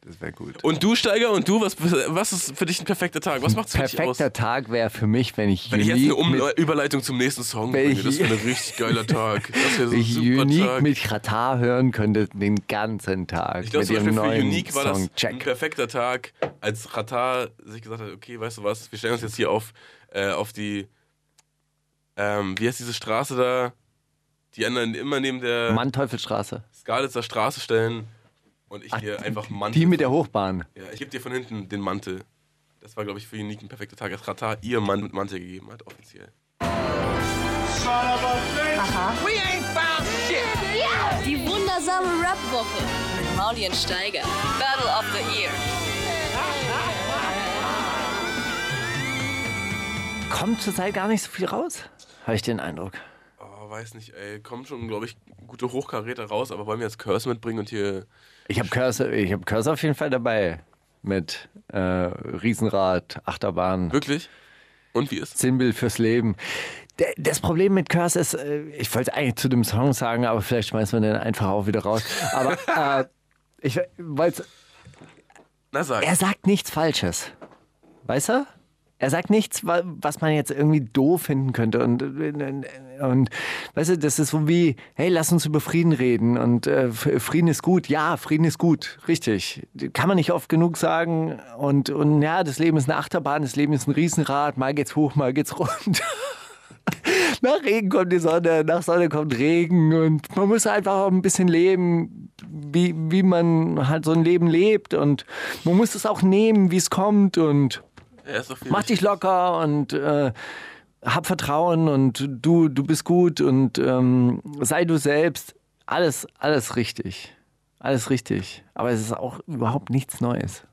Das wäre gut. Und du, Steiger, und du, was, was ist für dich ein perfekter Tag? Was macht's für dich aus? Perfekter Tag wäre für mich, wenn ich Wenn ich jetzt eine um mit, Überleitung zum nächsten Song Wenn bringe, das wäre ein (laughs) richtig geiler Tag. Das wäre so ein ich super Unique Tag. mit Katar hören könnte den ganzen Tag. Ich glaube für Unique war das Song ein perfekter Tag, als Qatar sich gesagt hat, okay, weißt du was, wir stellen uns jetzt hier auf, äh, auf die, ähm, wie heißt diese Straße da, die anderen immer neben der Manteuffelstraße. Skalitzer Straße stellen und ich Ach, dir einfach Mantel. Die mit der Hochbahn. ja, ich gebe dir von hinten den Mantel. Das war, glaube ich, für Unique ein perfekter Tag, als Qatar ihr Mann mit Mantel gegeben hat, offiziell. Die wundersame Rap-Woche mit Mauli und Steiger. Battle of the Year. Kommt zurzeit gar nicht so viel raus, habe ich den Eindruck. Weiß nicht, ey, kommen schon, glaube ich, gute Hochkaräter raus, aber wollen wir jetzt Curse mitbringen und hier Ich habe ich hab Cursor auf jeden Fall dabei. Mit äh, Riesenrad, Achterbahn. wirklich? Und wie ist? Sinnbild fürs Leben. Das Problem mit Curse ist, äh, ich wollte eigentlich zu dem Song sagen, aber vielleicht schmeißen wir den einfach auch wieder raus. Aber (laughs) äh, ich wollte Na sag. er sagt nichts Falsches. Weißt du? Er sagt nichts, wa- was man jetzt irgendwie doof finden könnte. Und, und, und weißt du, das ist so wie, hey, lass uns über Frieden reden. Und äh, Frieden ist gut. Ja, Frieden ist gut. Richtig. Kann man nicht oft genug sagen. Und, und ja, das Leben ist eine Achterbahn, das Leben ist ein Riesenrad. Mal geht's hoch, mal geht's runter. (laughs) Nach Regen kommt die Sonne, nach Sonne kommt Regen und man muss einfach auch ein bisschen leben, wie, wie man halt so ein Leben lebt und man muss es auch nehmen, wie es kommt und Ist mach dich locker und äh, hab Vertrauen und du, du bist gut und ähm, sei du selbst. Alles, alles richtig. Alles richtig. Aber es ist auch überhaupt nichts Neues.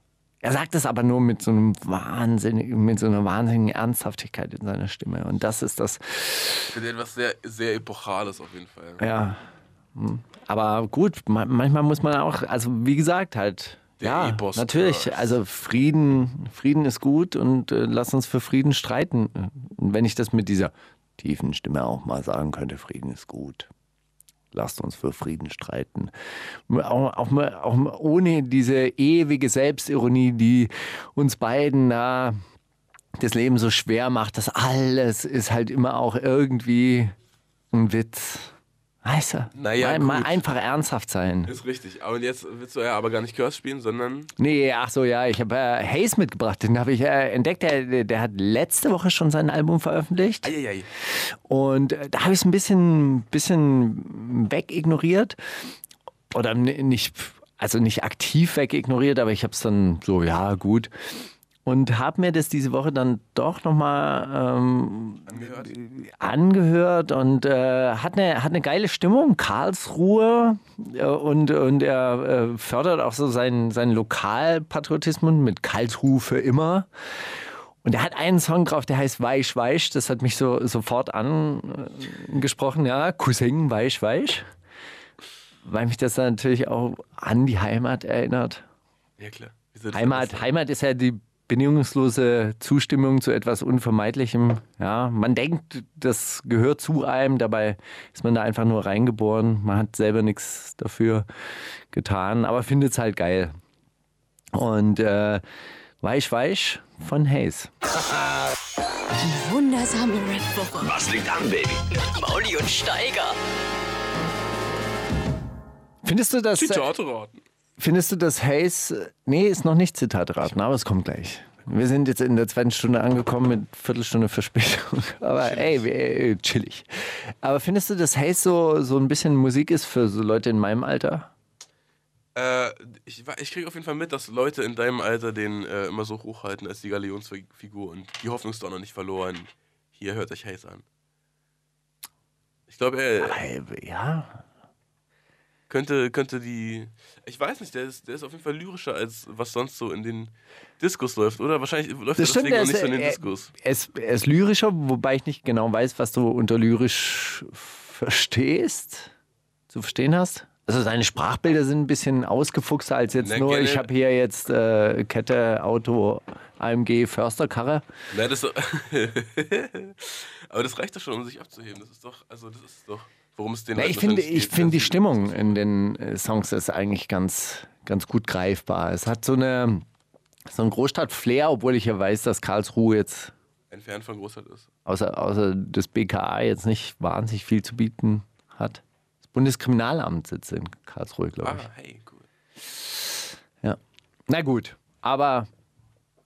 Er sagt es aber nur mit so einem wahnsinnigen, mit so einer wahnsinnigen Ernsthaftigkeit in seiner Stimme. Und das ist das, Ich finde etwas sehr, sehr Epochales auf jeden Fall. ja. Hm. Aber gut, ma- manchmal muss man auch, also wie gesagt, halt. Der ja, Epos natürlich. Also Frieden, Frieden ist gut und äh, lass uns für Frieden streiten. Und wenn ich das mit dieser tiefen Stimme auch mal sagen könnte, Frieden ist gut. Lasst uns für Frieden streiten. Auch, auch, mal- auch ohne diese ewige Selbstironie, die uns beiden da das Leben so schwer macht. Das alles ist halt immer auch irgendwie ein Witz. Weißt du? Naja, mal, mal einfach ernsthaft sein. Ist richtig. Aber jetzt willst du ja aber gar nicht Curse spielen, sondern Nee, ach so, ja, ich habe äh, Hayes mitgebracht. Den habe ich äh, entdeckt. Der, der hat letzte Woche schon sein Album veröffentlicht. Eieiei. Und äh, da habe ich es ein bisschen, bisschen wegignoriert. Oder nicht, also nicht aktiv wegignoriert, aber ich habe es dann so, ja, gut. Und habe mir das diese Woche dann doch nochmal ähm, Angehört? angehört und äh, hat, eine, hat eine geile Stimmung. Karlsruhe äh, und, und er äh, fördert auch so seinen, seinen Lokalpatriotismus mit Karlsruhe für immer. Und er hat einen Song drauf, der heißt Weich, Weich. Das hat mich so sofort angesprochen, ja. Cousin, Weich, Weich. Weil mich das dann natürlich auch an die Heimat erinnert. Ja, klar. Heimat? Heimat ist ja die bedingungslose Zustimmung zu etwas Unvermeidlichem. Ja, man denkt, das gehört zu einem, dabei ist man da einfach nur reingeboren. Man hat selber nichts dafür getan, aber findet es halt geil. Und äh, Weich Weich von Hayes. Wundersame Rap-Woche. Was liegt an, Baby? Mauli und Steiger. Findest du das? Zitate raten. Findest du das Hayes? Nee, ist noch nicht Zitat raten, aber es kommt gleich. Wir sind jetzt in der zweiten Stunde angekommen mit Viertelstunde Verspätung. (laughs) Aber ey, wir- ey, chillig. Aber findest du, dass Hayes so, so ein bisschen Musik ist für so Leute in meinem Alter? Äh, ich ich kriege auf jeden Fall mit, dass Leute in deinem Alter den äh, immer so hochhalten als die Galionsfigur und die Hoffnung ist doch noch nicht verloren. Hier hört euch heiß an. Ich glaube, er Ey, ja. Könnte, könnte die. Ich weiß nicht, der ist, der ist auf jeden Fall lyrischer, als was sonst so in den Diskos läuft, oder? Wahrscheinlich läuft er Das stimmt, deswegen er auch ist, nicht so in den er, Diskos. er, ist, er ist lyrischer, wobei ich nicht genau weiß, was du unter lyrisch verstehst, zu verstehen hast. Also seine Sprachbilder sind ein bisschen ausgefuchster als jetzt Na, nur, ich habe hier jetzt äh, Kette, Auto, AMG, Försterkarre. Nein, das (laughs) Aber das reicht doch schon, um sich abzuheben. Das ist doch, also das ist doch, worum es den Na, ich finde, ich finde die Stimmung in den äh, Songs ist eigentlich ganz, ganz gut greifbar. Es hat so eine so ein Großstadt-Flair, obwohl ich ja weiß, dass Karlsruhe jetzt entfernt von Großstadt ist. außer, außer das BKA jetzt nicht wahnsinnig viel zu bieten hat. Das Bundeskriminalamt sitzt in Karlsruhe, glaube ich. Ah, hey, cool. Ja. Na gut, aber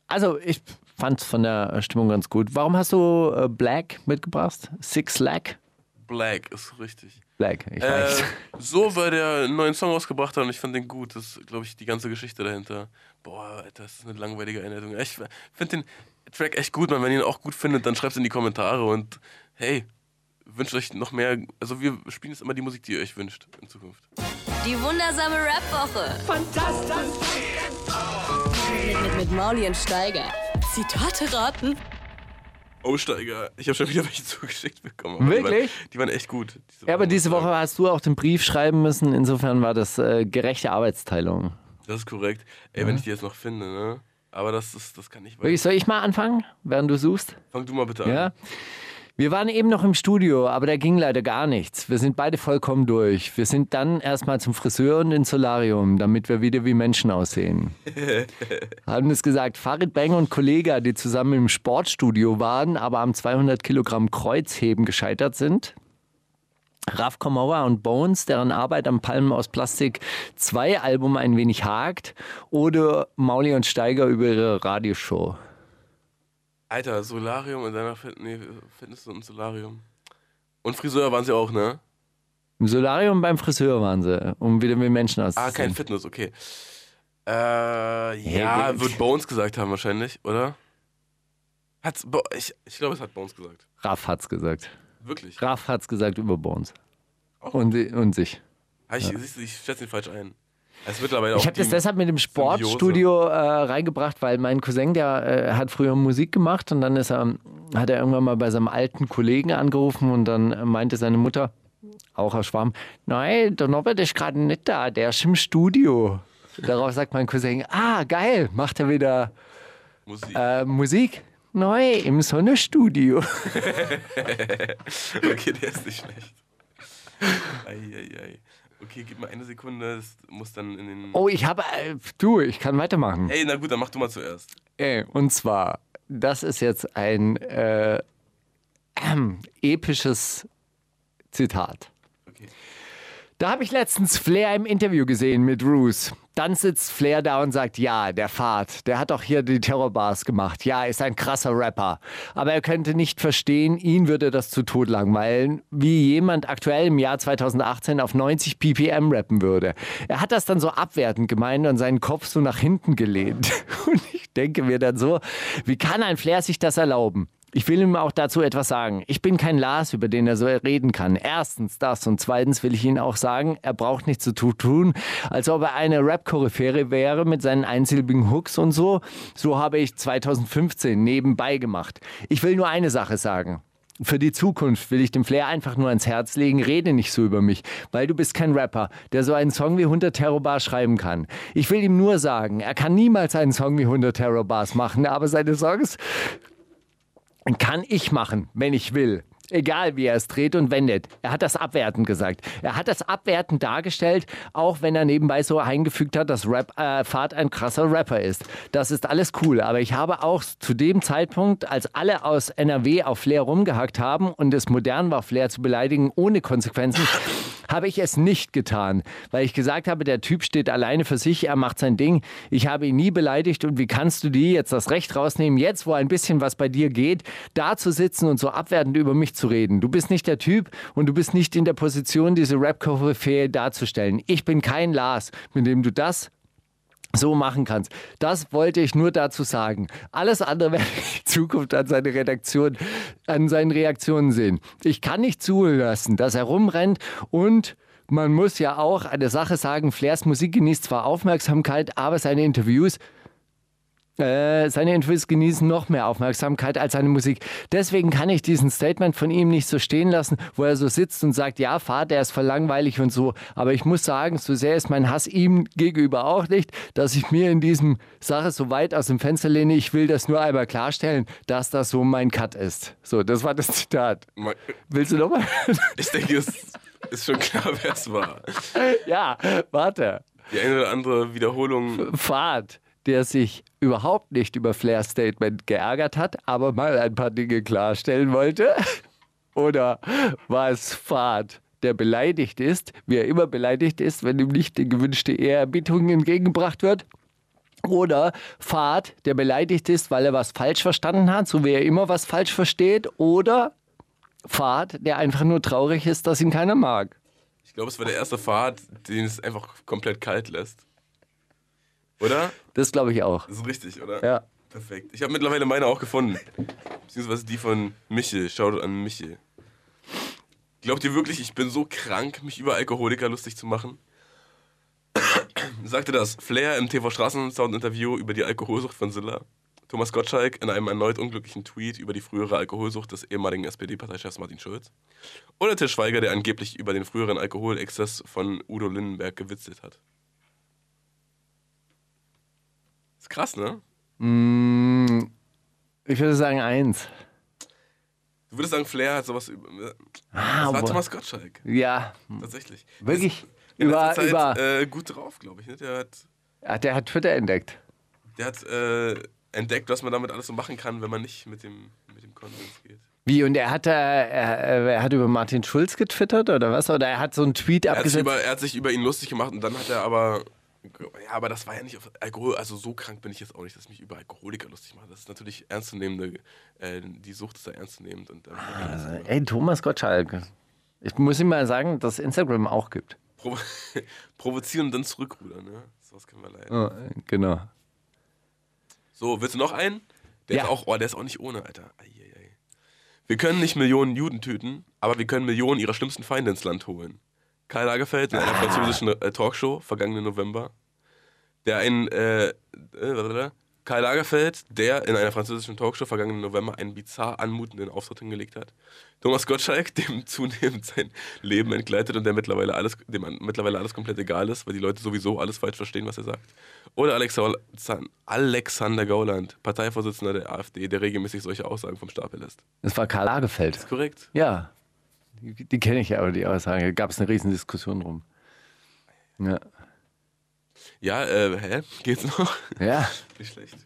also ich fand es von der Stimmung ganz gut. Warum hast du äh, Black mitgebracht? Six Lack? Black ist richtig. Black, ich Äh, weiß. so, weil der einen neuen Song rausgebracht hat und ich fand den gut. Das ist, glaube ich, die ganze Geschichte dahinter. Boah, Alter, das ist eine langweilige Einleitung. Ich finde den Track echt gut, man. Wenn ihr ihn auch gut findet, dann schreibt es in die Kommentare und hey, wünscht euch noch mehr. Also, wir spielen jetzt immer die Musik, die ihr euch wünscht in Zukunft. Die wundersame Rap-Woche. Fantastisch. Mit, mit, mit Mauli und Steiger. Zitate raten. Oh, Steiger, ich habe schon wieder welche (laughs) zugeschickt bekommen. Wirklich? Die waren, die waren echt gut. Ja, aber diese Woche hast du auch den Brief schreiben müssen. Insofern war das äh, gerechte Arbeitsteilung. Das ist korrekt. Ey, wenn ich die jetzt noch finde, ne? Aber das, ist, das kann nicht Wirklich, Soll ich mal anfangen, während du suchst? Fang du mal bitte an. Ja. Wir waren eben noch im Studio, aber da ging leider gar nichts. Wir sind beide vollkommen durch. Wir sind dann erstmal zum Friseur und ins Solarium, damit wir wieder wie Menschen aussehen. (laughs) Haben es gesagt, Farid Bang und Kollega, die zusammen im Sportstudio waren, aber am 200 Kilogramm Kreuzheben gescheitert sind. Raf Komora und Bones, deren Arbeit am Palmen aus Plastik 2 Album ein wenig hakt. Oder Mauli und Steiger über ihre Radioshow. Alter, Solarium in deiner Fit nee, Fitness und Solarium. Und Friseur waren sie auch, ne? Im Solarium beim Friseur waren sie, um wieder mit Menschen auszusehen. Ah, kein Fitness, okay. Äh, ja, Hey, wird Bones gesagt haben wahrscheinlich, oder? Hat's, Bo ich ich glaube, es hat Bones gesagt. Raff hat's gesagt. Wirklich. Raff hat's gesagt über Bones. Und, und sich. Ich, siehst du, ich schätze ihn falsch ein. Ich habe das deshalb mit dem Sportstudio äh, reingebracht, weil mein Cousin, der äh, hat früher Musik gemacht und dann ist er, hat er irgendwann mal bei seinem alten Kollegen angerufen und dann meinte seine Mutter, auch aus Schwarm, nein, der Norbert ist gerade nicht da, der ist im Studio. Darauf sagt mein Cousin, ah, geil, macht er wieder Musik. äh, Musik? Neu im Sonnenstudio. (laughs) Okay, der ist nicht schlecht. Eieiei. Okay, gib mir eine Sekunde, das muss dann in den. Oh, ich habe, äh, du, ich kann weitermachen. Ey, na gut, dann mach du mal zuerst. Ey, und zwar, das ist jetzt ein äh, ähm, (clears throat) episches Zitat. Da habe ich letztens Flair im Interview gesehen mit Roos. Dann sitzt Flair da und sagt, ja, der Fahrt, der hat auch hier die Terrorbars gemacht. Ja, ist ein krasser Rapper. Aber er könnte nicht verstehen, ihn würde das zu Tod langweilen, wie jemand aktuell im Jahr 2018 auf 90 ppm rappen würde. Er hat das dann so abwertend gemeint und seinen Kopf so nach hinten gelehnt. (laughs) Und ich denke mir dann so, wie kann ein Flair sich das erlauben? Ich will ihm auch dazu etwas sagen. Ich bin kein Lars, über den er so reden kann. Erstens das und zweitens will ich Ihnen auch sagen, er braucht nichts zu tu- tun, als ob er eine Rap-Koryphäre wäre mit seinen einsilbigen Hooks und so. So habe ich 2015 nebenbei gemacht. Ich will nur eine Sache sagen. Für die Zukunft will ich dem Flair einfach nur ans Herz legen, rede nicht so über mich, weil du bist kein Rapper, der so einen Song wie 100 Terrorbar schreiben kann. Ich will ihm nur sagen, er kann niemals einen Song wie 100 Terrorbars machen, aber seine Songs kann ich machen, wenn ich will. Egal wie er es dreht und wendet. Er hat das abwertend gesagt. Er hat das abwertend dargestellt, auch wenn er nebenbei so eingefügt hat, dass Rap, äh, Fahrt ein krasser Rapper ist. Das ist alles cool. Aber ich habe auch zu dem Zeitpunkt, als alle aus NRW auf Flair rumgehackt haben und es modern war, Flair zu beleidigen ohne Konsequenzen, habe ich es nicht getan, weil ich gesagt habe, der Typ steht alleine für sich, er macht sein Ding. Ich habe ihn nie beleidigt und wie kannst du dir jetzt das Recht rausnehmen, jetzt wo ein bisschen was bei dir geht, da zu sitzen und so abwertend über mich zu reden. Du bist nicht der Typ und du bist nicht in der Position, diese Rap-Koryphäe darzustellen. Ich bin kein Lars, mit dem du das so machen kannst. Das wollte ich nur dazu sagen. Alles andere werde ich in Zukunft an seine Redaktion, an seinen Reaktionen sehen. Ich kann nicht zulassen, dass er rumrennt und man muss ja auch eine Sache sagen, Flairs Musik genießt zwar Aufmerksamkeit, aber seine Interviews äh, seine Interviews genießen noch mehr Aufmerksamkeit als seine Musik. Deswegen kann ich diesen Statement von ihm nicht so stehen lassen, wo er so sitzt und sagt, ja, Vater, er ist voll langweilig und so. Aber ich muss sagen, so sehr ist mein Hass ihm gegenüber auch nicht, dass ich mir in diesem Sache so weit aus dem Fenster lehne. Ich will das nur einmal klarstellen, dass das so mein Cut ist. So, das war das Zitat. Willst du nochmal? Ich denke, es ist schon klar, wer es war. ja, warte. Die eine oder andere Wiederholung. Fahrt, der sich überhaupt nicht über Flairs Statement geärgert hat, aber mal ein paar Dinge klarstellen wollte? (laughs) Oder war es Fahrt, der beleidigt ist, wie er immer beleidigt ist, wenn ihm nicht die gewünschte Ehrerbietung entgegengebracht wird? Oder Fahrt, der beleidigt ist, weil er was falsch verstanden hat, so wie er immer was falsch versteht? Oder Fahrt, der einfach nur traurig ist, dass ihn keiner mag? Ich glaube, es war der erste Fahrt, den es einfach komplett kalt lässt. Oder? Das glaube ich auch. Das ist richtig, oder? Ja. Perfekt. Ich habe mittlerweile meine auch gefunden. Beziehungsweise die von Michel. Schaut an Michel. Glaubt ihr wirklich, ich bin so krank, mich über Alkoholiker lustig zu machen? (coughs) Sagte das Flair im TV Straßensound-Interview über die Alkoholsucht von Silla. Thomas Gottschalk in einem erneut unglücklichen Tweet über die frühere Alkoholsucht des ehemaligen SPD-Parteichefs Martin Schulz. Oder Til Schweiger, der angeblich über den früheren Alkoholexzess von Udo Lindenberg gewitzelt hat. Ist krass, ne? Mm, ich würde sagen eins. Du würdest sagen, Flair hat sowas über. Ah, das war boah. Thomas Gottschalk. Ja, Tatsächlich. wirklich. In Über, letzter Zeit, über, Äh, gut drauf, glaube ich. Ne? Der hat, ja, der hat Twitter entdeckt. der hat äh, entdeckt, was man damit alles so machen kann, wenn man nicht mit dem, mit dem Konsens geht. Wie, und er hat, äh, er, er hat über Martin Schulz getwittert oder was? Oder er hat so einen Tweet Er hat, über, er hat sich über ihn lustig gemacht und dann hat er aber. Ja, aber das war ja nicht auf Alkohol. Also so krank bin ich jetzt auch nicht, dass ich mich über Alkoholiker lustig mache. Das ist natürlich ernstzunehmende. Äh, die Sucht ist da ernstzunehmend. Und, ähm, Ey, Thomas Gottschalk. Ich muss ihm mal sagen, dass Instagram auch gibt. provo (laughs) provozieren und dann zurückrudern. Ne? Sowas können wir leider. Oh, genau. So, willst du noch einen? Der Ja. ist auch, oh, der ist auch nicht ohne, Alter. Eieiei. Wir können nicht Millionen Juden töten, aber wir können Millionen ihrer schlimmsten Feinde ins Land holen. Karl Lagerfeld in einer französischen äh, Talkshow, vergangenen November, der ein, äh, äh, Karl Lagerfeld, der in einer französischen Talkshow vergangenen November einen bizarr anmutenden Auftritt hingelegt hat. Thomas Gottschalk, (laughs) dem zunehmend sein Leben entgleitet und der mittlerweile alles, dem mittlerweile alles komplett egal ist, weil die Leute sowieso alles falsch verstehen, was er sagt. Oder Alexa- Alexander Gauland, Parteivorsitzender der AfD, der regelmäßig solche Aussagen vom Stapel lässt. Das war Karl Lagerfeld. Ist korrekt? Ja. Die, kenne ich ja, aber die Aussage. Da gab es eine riesen Diskussion drum. Ja. Ja, äh, hä? Geht's noch? ja. (laughs) Nicht schlecht.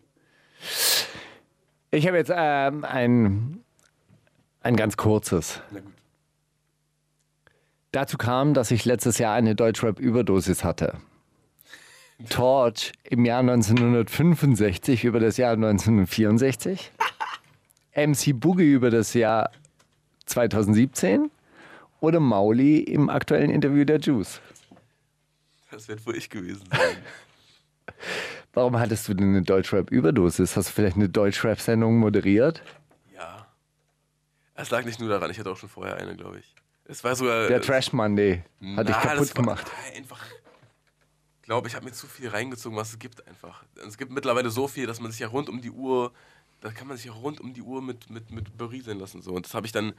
Ich habe jetzt ähm, ein, ein ganz kurzes. Na gut. Dazu kam, dass ich letztes Jahr eine Deutschrap-Überdosis hatte. Torch im Jahr 1965 über das Jahr 1964. (laughs) MC Boogie über das Jahr 2017. Oder Mauli im aktuellen Interview der Juice. Das wird wohl ich gewesen sein. (laughs) Warum hattest du denn eine Deutschrap-Überdosis? Hast du vielleicht eine Deutschrap-Sendung moderiert? ja. Es lag nicht nur daran, ich hatte auch schon vorher eine, glaube ich. Es war sogar. Der Trash Monday hat dich Na, kaputt gemacht. na, Einfach. Ich glaube, ich habe mir zu viel reingezogen, was es gibt einfach. Es gibt mittlerweile so viel, dass man sich ja rund um die Uhr, da kann man sich ja rund um die Uhr mit, mit, mit berieseln lassen. So. Und das habe ich dann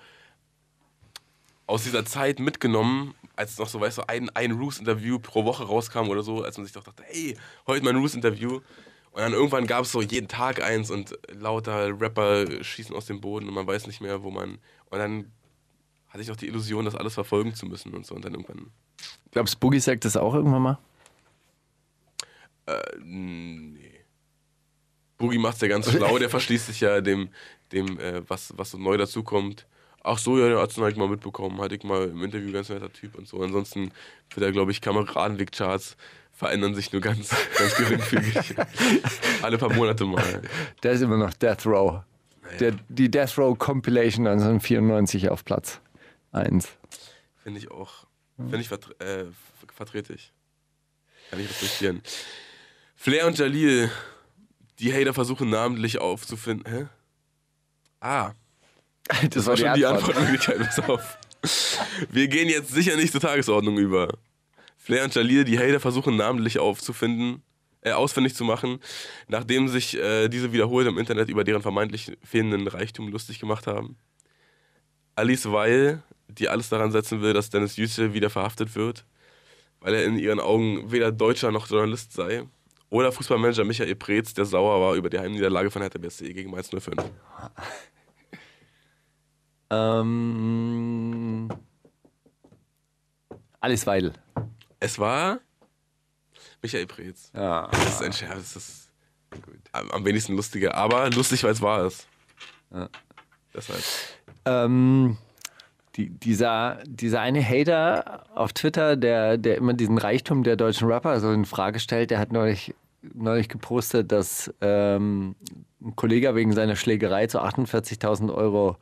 aus dieser Zeit mitgenommen, als noch so, weißt du, ein, ein Roos-Interview pro Woche rauskam oder so, als man sich doch dachte, hey, heute mein Roos-Interview. Und dann irgendwann gab es so jeden Tag eins und lauter Rapper schießen aus dem Boden und man weiß nicht mehr, wo man. Und dann hatte ich auch die Illusion, das alles verfolgen zu müssen und so. Und dann irgendwann Glaubst du, Boogie sagt das auch irgendwann mal? Äh, nee. Boogie macht's ja ganz (laughs) schlau, der verschließt sich ja dem, dem äh, was, was so neu dazukommt. Ach so, ja, der hat's dann halt mal mitbekommen. Hatte ich mal im Interview ganz netter Typ und so. Ansonsten wird er, glaube ich, Kameradenweg-Charts verändern sich nur ganz, ganz geringfügig. (laughs) Alle paar Monate mal. Der ist immer noch Death Row. Der, die Death Row Compilation 1994 auf Platz 1. Finde ich auch. Finde ich vertre äh, vertrete ich. Kann ich respektieren. Flair und Jalil, die Hater versuchen namentlich aufzufinden. Hä? Ah, Das, Das war schon die Antwortmöglichkeit. Pass auf. Wir gehen jetzt sicher nicht zur Tagesordnung über. Flair und Jalil, die Hater versuchen namentlich aufzufinden, äh, ausfindig zu machen, nachdem sich äh, diese wiederholt im Internet über deren vermeintlich fehlenden Reichtum lustig gemacht haben. Alice Weil, die alles daran setzen will, dass Dennis Yücel wieder verhaftet wird, weil er in ihren Augen weder Deutscher noch Journalist sei. Oder Fußballmanager Michael Preetz, der sauer war über die Heimniederlage von Hertha BSC gegen Mainz 05. (laughs) Ähm, Alice Weidel. Es war Michael Preetz. Ja. Das ist ein Scherz. Das ist am, am wenigsten lustiger. Aber lustig, weil es wahr ist. Deshalb. Ähm, die, dieser, dieser eine Hater auf Twitter, der, der immer diesen Reichtum der deutschen Rapper so in Frage stellt, der hat neulich, neulich gepostet, dass ähm, ein Kollege wegen seiner Schlägerei zu 48.000 Euro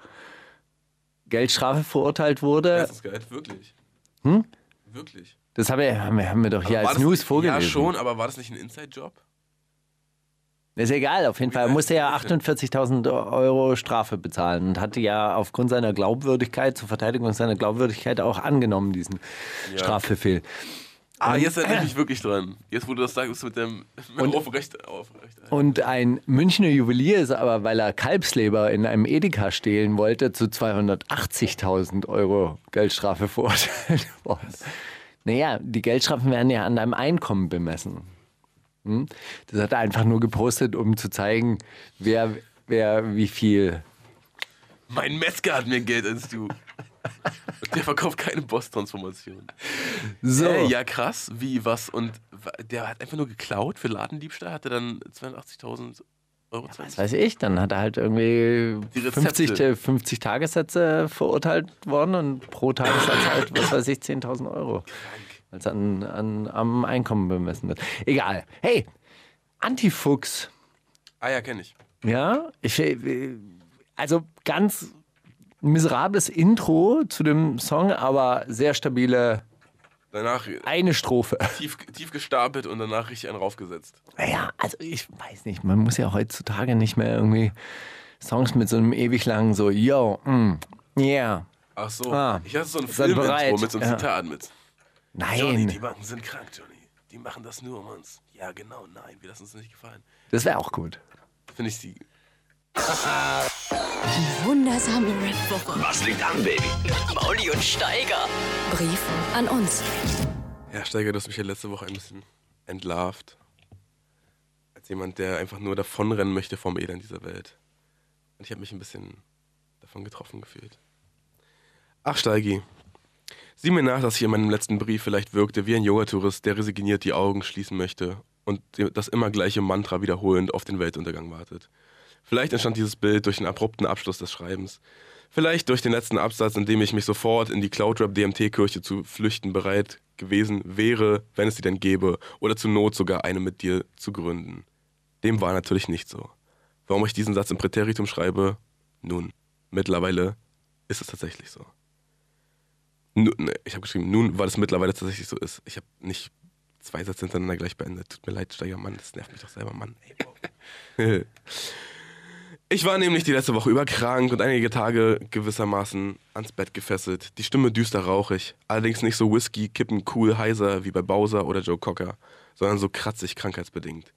Geldstrafe verurteilt wurde. Das ist geil. Wirklich. Hm? Wirklich. Das haben wir, haben wir, haben wir doch hier Aber als News vorgelesen. Ja, schon, aber war das nicht ein Inside-Job? Ist egal, auf jeden Fall. Er musste ja 48.000 Euro Strafe bezahlen und hatte ja aufgrund seiner Glaubwürdigkeit, zur Verteidigung seiner Glaubwürdigkeit auch angenommen, diesen Strafbefehl. Ah, jetzt erinnere ich (clears throat) mich wirklich dran. Jetzt, wo du das sagst, mit dem (laughs) mit aufrecht, aufrecht. Und ein Münchner Juwelier ist aber, weil er Kalbsleber in einem Edeka stehlen wollte, zu 280.000 Euro Geldstrafe (laughs) verurteilt worden. Naja, die Geldstrafen werden ja an deinem Einkommen bemessen. Hm? Das hat er einfach nur gepostet, um zu zeigen, wer, wer wie viel. Mein Metzger hat mir Geld ins Du. Der verkauft keine Boss-Transformation. So. Äh, ja, krass. Wie, was? Und der hat einfach nur geklaut für Ladendiebstahl, hat er dann 82.000 Euro. Ja, was weiß ich, dann hat er halt irgendwie 50, 50 Tagessätze verurteilt worden und pro Tagessatz halt, was weiß ich, 10.000 Euro. Es an, an, am Einkommen bemessen wird. Egal. Hey, Antifuchs. Ah ja, kenne ich. Ja, ich, äh, also ganz miserables Intro zu dem Song, aber sehr stabile Danach eine Strophe. Tief, tief gestapelt und danach richtig einen raufgesetzt. Naja, also ich weiß nicht, man muss ja heutzutage nicht mehr irgendwie Songs mit so einem ewig langen so, yo, mm, yeah. Ach so, ah, ich hatte so ein Film-Intro mit so einem ja. Zitat mit. Nein. Johnny, die Banken sind krank, Johnny. Die machen das nur um uns. Ja, genau, nein, wir lassen uns nicht gefallen. Das wäre auch gut. Finde ich die die wundersame Red Woche. Was liegt an, Baby? Mauli und Steiger. Brief an uns. Ja, Steiger, du hast mich ja letzte Woche ein bisschen entlarvt. Als jemand, der einfach nur davonrennen möchte vom Elend dieser Welt. Und ich habe mich ein bisschen davon getroffen gefühlt. Ach, Steigi. Sieh mir nach, dass ich in meinem letzten Brief vielleicht wirkte wie ein Yoga-Tourist, der resigniert die Augen schließen möchte und das immer gleiche Mantra wiederholend auf den Weltuntergang wartet. Vielleicht entstand dieses Bild durch den abrupten Abschluss des Schreibens. Vielleicht durch den letzten Absatz, in dem ich mich sofort in die Cloudrap-DMT-Kirche zu flüchten bereit gewesen wäre, wenn es sie denn gäbe, oder zur Not sogar eine mit dir zu gründen. Dem war natürlich nicht so. Warum ich diesen Satz im Präteritum schreibe? Nun, mittlerweile ist es tatsächlich so. Nun, ne, ich habe geschrieben, nun, weil es mittlerweile tatsächlich so ist. Ich habe nicht zwei Sätze hintereinander gleich beendet. Tut mir leid, Steiger, Mann, das nervt mich doch selber, Mann. Ey, (laughs) Ich war nämlich die letzte Woche über krank und einige Tage gewissermaßen ans Bett gefesselt. Die Stimme düster rauchig, allerdings nicht so Whisky, Kippen, cool, heiser wie bei Bowser oder Joe Cocker, sondern so kratzig krankheitsbedingt.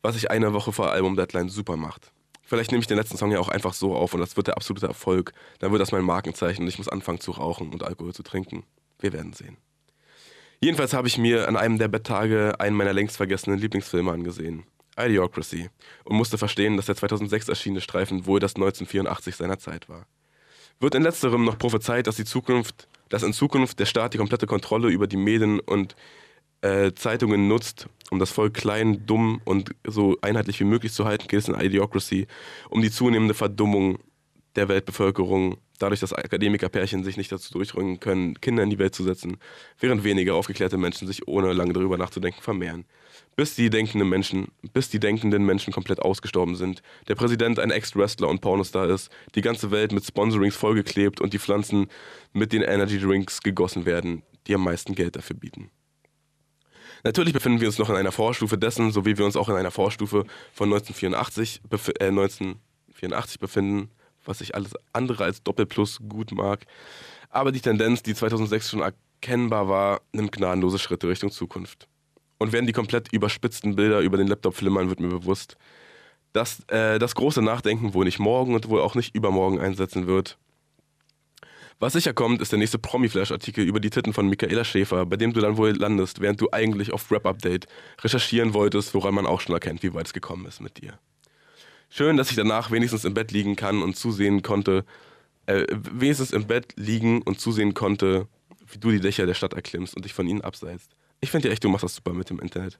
Was sich eine Woche vor Album-Deadline super macht. Vielleicht nehme ich den letzten Song ja auch einfach so auf und das wird der absolute Erfolg. Dann wird das mein Markenzeichen und ich muss anfangen zu rauchen und Alkohol zu trinken. Wir werden sehen. Jedenfalls habe ich mir an einem der Betttage einen meiner längst vergessenen Lieblingsfilme angesehen. Idiocracy und musste verstehen, dass der 2006 erschienene Streifen wohl das 1984 seiner Zeit war. Wird in letzterem noch prophezeit, dass, die Zukunft, dass in Zukunft der Staat die komplette Kontrolle über die Medien und äh, Zeitungen nutzt, um das Volk klein, dumm und so einheitlich wie möglich zu halten, geht es in Idiocracy um die zunehmende Verdummung der Weltbevölkerung, dadurch, dass Akademikerpärchen sich nicht dazu durchrungen können, Kinder in die Welt zu setzen, während weniger aufgeklärte Menschen sich ohne lange darüber nachzudenken vermehren bis die denkenden Menschen, bis die denkenden Menschen komplett ausgestorben sind, der Präsident ein Ex-Wrestler und Pornostar ist, die ganze Welt mit Sponsorings vollgeklebt und die Pflanzen mit den Energy Drinks gegossen werden, die am meisten Geld dafür bieten. Natürlich befinden wir uns noch in einer Vorstufe dessen, so wie wir uns auch in einer Vorstufe von 1984, äh, 1984 befinden, was ich alles andere als Doppelplus gut mag. Aber die Tendenz, die 2006 schon erkennbar war, nimmt gnadenlose Schritte Richtung Zukunft. Und während die komplett überspitzten Bilder über den Laptop flimmern, wird mir bewusst, dass äh, das große Nachdenken wohl nicht morgen und wohl auch nicht übermorgen einsetzen wird. Was sicher kommt, ist der nächste Promi-Flash-Artikel über die Titten von Michaela Schäfer, bei dem du dann wohl landest, während du eigentlich auf Rap-Update recherchieren wolltest, woran man auch schon erkennt, wie weit es gekommen ist mit dir. Schön, dass ich danach wenigstens im Bett liegen kann und zusehen konnte, äh, wenigstens im Bett liegen und zusehen konnte, wie du die Dächer der Stadt erklimmst und dich von ihnen abseilst. Ich finde echt, du machst das super mit dem Internet.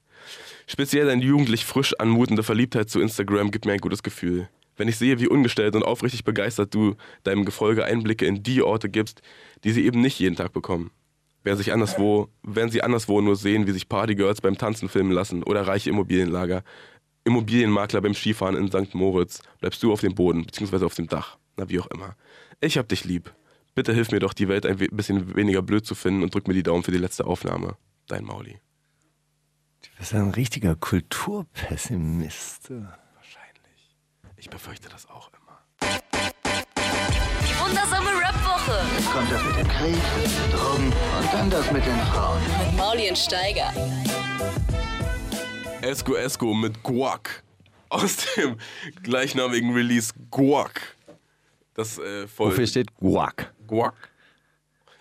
Speziell deine jugendlich frisch anmutende Verliebtheit zu Instagram gibt mir ein gutes Gefühl. Wenn ich sehe, wie ungestellt und aufrichtig begeistert du deinem Gefolge Einblicke in die Orte gibst, die sie eben nicht jeden Tag bekommen. Während, sich anderswo, während sie anderswo nur sehen, wie sich Partygirls beim Tanzen filmen lassen oder reiche Immobilienlager, Immobilienmakler beim Skifahren in St. Moritz, bleibst du auf dem Boden bzw. auf dem Dach. Na, wie auch immer. Ich hab dich lieb. Bitte hilf mir doch, die Welt ein bisschen weniger blöd zu finden und drück mir die Daumen für die letzte Aufnahme dein Mauli. Du bist ein richtiger Kulturpessimist. Wahrscheinlich. Ich befürchte das auch immer. Die wundersame Rap-Woche. Jetzt kommt das mit dem Krieg, das mit den Drogen und dann das mit den Frauen. Mit Mauli und Steiger. Esco Esco mit Guac. Aus dem gleichnamigen Release Guac. Das äh, voll. Wofür steht Guac? Guac?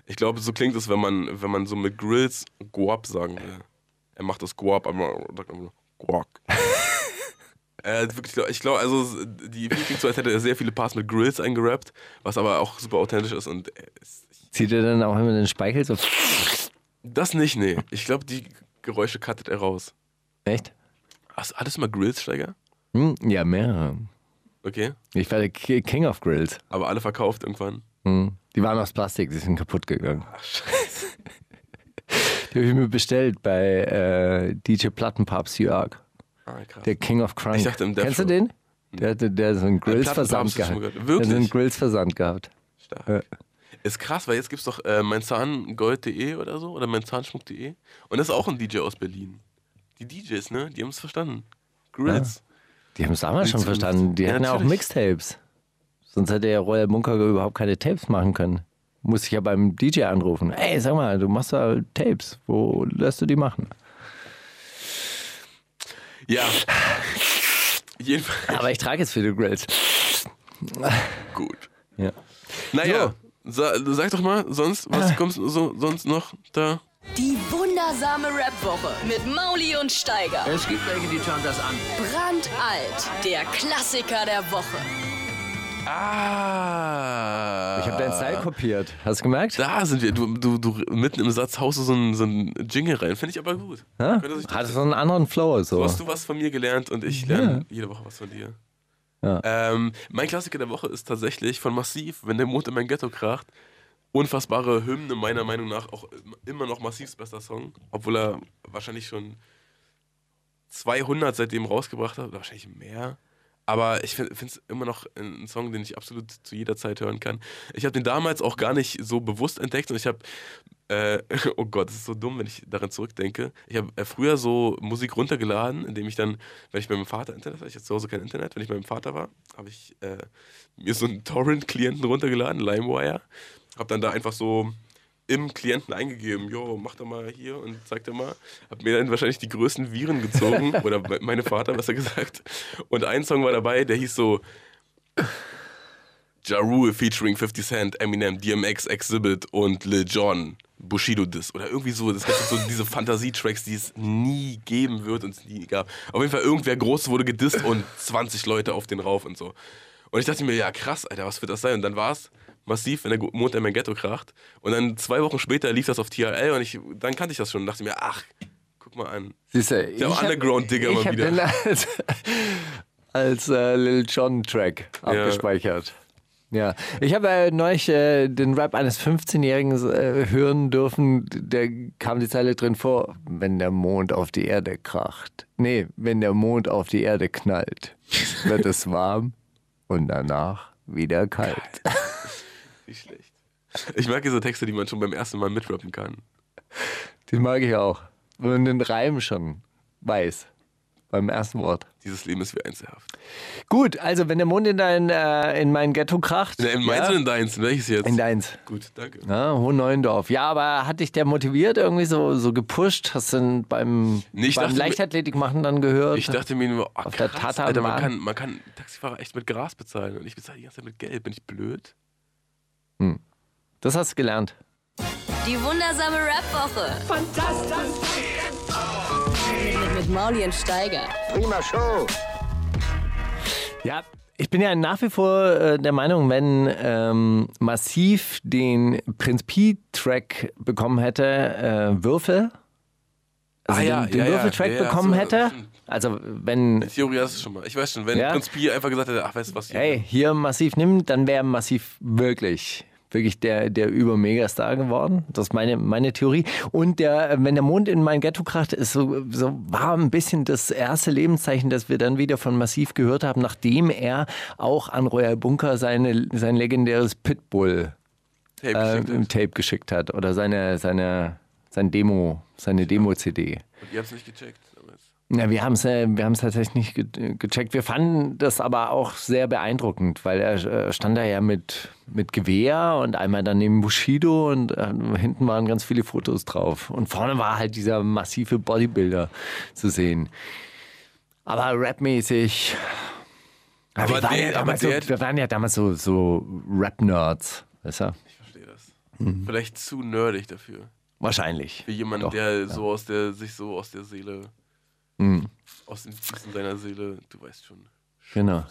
Ich glaube, so klingt es, wenn man, wenn man so mit Grills Guap sagen will. Er macht das Guap, aber sagt immer Guac. (laughs) äh, wirklich, ich glaube, also die klingt so, als hätte er sehr viele Parts mit Grills eingerappt, was aber auch super authentisch ist und äh, Zieht er dann auch immer den Speichel so? Das nicht, nee. Ich glaube, die Geräusche cuttet er raus. Echt? Hast, du mal Grills, Steiger? Hm, ja, mehrere. Okay. Ich war der King of Grills. Aber alle verkauft irgendwann. Hm. Die waren aus Plastik, die sind kaputt gegangen. Ach, scheiße. die habe ich mir bestellt bei äh, DJ Plattenpapst Jörg. Ah. Der King of Crunk. Ich dachte im Kennst du den? Der hatte der so einen Grills-Versand gehabt. Wirklich? Der hat so einen Grills-Versand gehabt. Stark. Ja. Ist krass, weil jetzt gibt es doch äh, meinzahngold.de oder so oder meinzahnschmuck.de und das ist auch ein DJ aus Berlin. Die DJs, ne? Die haben es verstanden. Grills. Ja. Die haben es damals schon verstanden. Die ja, hatten ja auch Mixtapes. Sonst hätte ja Royal Bunker überhaupt keine Tapes machen können. Muss ich ja beim DJ anrufen. Ey, sag mal, du machst da Tapes. Wo lässt du die machen? Ja. Jedenfalls. Aber ich trage jetzt viele Grills. Gut. Ja. Naja, so. sag doch mal, sonst, was ah. kommt so, sonst noch da? Die wundersame Rap-Woche mit Mauli und Steiger. Es gibt welche, die schauen das an. Brandalt, der Klassiker der Woche. Ah. Ich habe deinen Style kopiert. Hast du gemerkt? Da sind wir. Du, du, du mitten im Satz haust du so einen, so einen Jingle rein. Finde ich aber gut. Ja? Hat so einen anderen Flow. So. so hast du was von mir gelernt und ich lerne ja. jede Woche was von dir. Ja. Ähm, mein Klassiker der Woche ist tatsächlich von Massiv, wenn der Mond in mein Ghetto kracht. Unfassbare Hymne, meiner Meinung nach auch immer noch Massivs bester Song. Obwohl er wahrscheinlich schon 200 seitdem rausgebracht hat, oder wahrscheinlich mehr. Aber ich finde es immer noch ein Song, den ich absolut zu jeder Zeit hören kann. Ich habe den damals auch gar nicht so bewusst entdeckt und ich habe, äh, (laughs) oh Gott, das ist so dumm, wenn ich daran zurückdenke. Ich habe äh, früher so Musik runtergeladen, indem ich dann, wenn ich bei meinem Vater Internet hatte, ich hatte zu Hause kein Internet, wenn ich bei meinem Vater war, habe ich äh, mir so einen Torrent-Klienten runtergeladen, LimeWire. Habe dann da einfach so im Klienten eingegeben, jo, mach doch mal hier und zeig dir mal. Hab mir dann wahrscheinlich die größten Viren gezogen, (laughs) oder meine Vater besser gesagt. Und ein Song war dabei, der hieß so Ja Rule featuring 50 Cent, Eminem, DMX, Exhibit und Lil Jon, Bushido Diss oder irgendwie so. Das gibt so diese Fantasie-Tracks, die es nie geben wird und es nie gab. Auf jeden Fall irgendwer groß wurde gedisst und 20 Leute auf den rauf und so. Und ich dachte mir, ja krass, Alter, was wird das sein? Und dann war es massiv, wenn der Mond in mein Ghetto kracht. Und dann zwei Wochen später lief das auf TRL und ich, dann kannte ich das schon und dachte mir, ach, guck mal an. Siehst du, der Underground-Digger mal wieder. Den als, als äh, Lil Jon-Track abgespeichert. Ja, ich habe äh, neulich äh, den Rap eines 15-Jährigen äh, hören dürfen. Der kam die Zeile drin vor, wenn der Mond auf die Erde kracht. Nee, wenn der Mond auf die Erde knallt, wird es warm und danach wieder kalt. (laughs) Nicht schlecht. Ich mag diese Texte, die man schon beim ersten Mal mitrappen kann. Die mag ich auch. Wenn man den Reim schon weiß. Beim ersten Wort. Dieses Leben ist wie einzelhaft. Gut, also wenn der Mond in, dein, äh, in mein Ghetto kracht. In meins ja? oder in deins? In welches jetzt? In deins. Gut, danke. Ja, Hohenneuendorf. Ja, aber hat dich der motiviert, irgendwie so, so gepusht? Hast du denn beim, nee, beim Leichtathletik machen dann gehört? Ich dachte mir nur, oh, auf krass, der Tata Alter, man kann, man kann Taxifahrer echt mit Gras bezahlen. Und ich bezahle die ganze Zeit mit Geld. Bin ich blöd? Hm. Das hast du gelernt. Die wundersame Rap-Woche. Fantastisch. Mit, mit Mauli und Steiger. Prima Show. Ja, ich bin ja nach wie vor äh, der Meinung, wenn ähm, Massiv den Prinz P-Track bekommen hätte, äh, Würfel, also ah, den, ja, den ja, Würfeltrack ja, bekommen hätte, also wenn... Die Theorie hast du schon mal. Ich weiß schon, wenn ja? Prinz Pi einfach gesagt hätte, ach, weißt du was? Hier hey, hier Massiv nimmt, dann wäre Massiv wirklich wirklich der, der Über-Megastar geworden. Das ist meine, meine Theorie. Und der, wenn der Mond in mein Ghetto kracht, ist so, so war ein bisschen das erste Lebenszeichen, das wir dann wieder von Massiv gehört haben, nachdem er auch an Royal Bunker seine, sein legendäres Pitbull Tape, äh, geschickt, Tape geschickt hat. Oder seine, seine, sein Demo, seine Demo-CD. Und ihr habt es nicht gecheckt? Ja, wir haben es äh, wir tatsächlich nicht ge gecheckt. Wir fanden das aber auch sehr beeindruckend, weil er äh, stand da ja mit, mit Gewehr und einmal dann neben Bushido und äh, hinten waren ganz viele Fotos drauf. Und vorne war halt dieser massive Bodybuilder zu sehen. Aber rapmäßig. Aber wir, waren ja damals so, wir waren ja damals so, so Rap-Nerds. Weißt du? Ich verstehe das. Mhm. Vielleicht zu nerdig dafür. Wahrscheinlich. Für jemanden, Doch, der ja. so aus der, sich so aus der Seele Mhm. Aus den Tiefen seiner Seele, du weißt schon. Genau.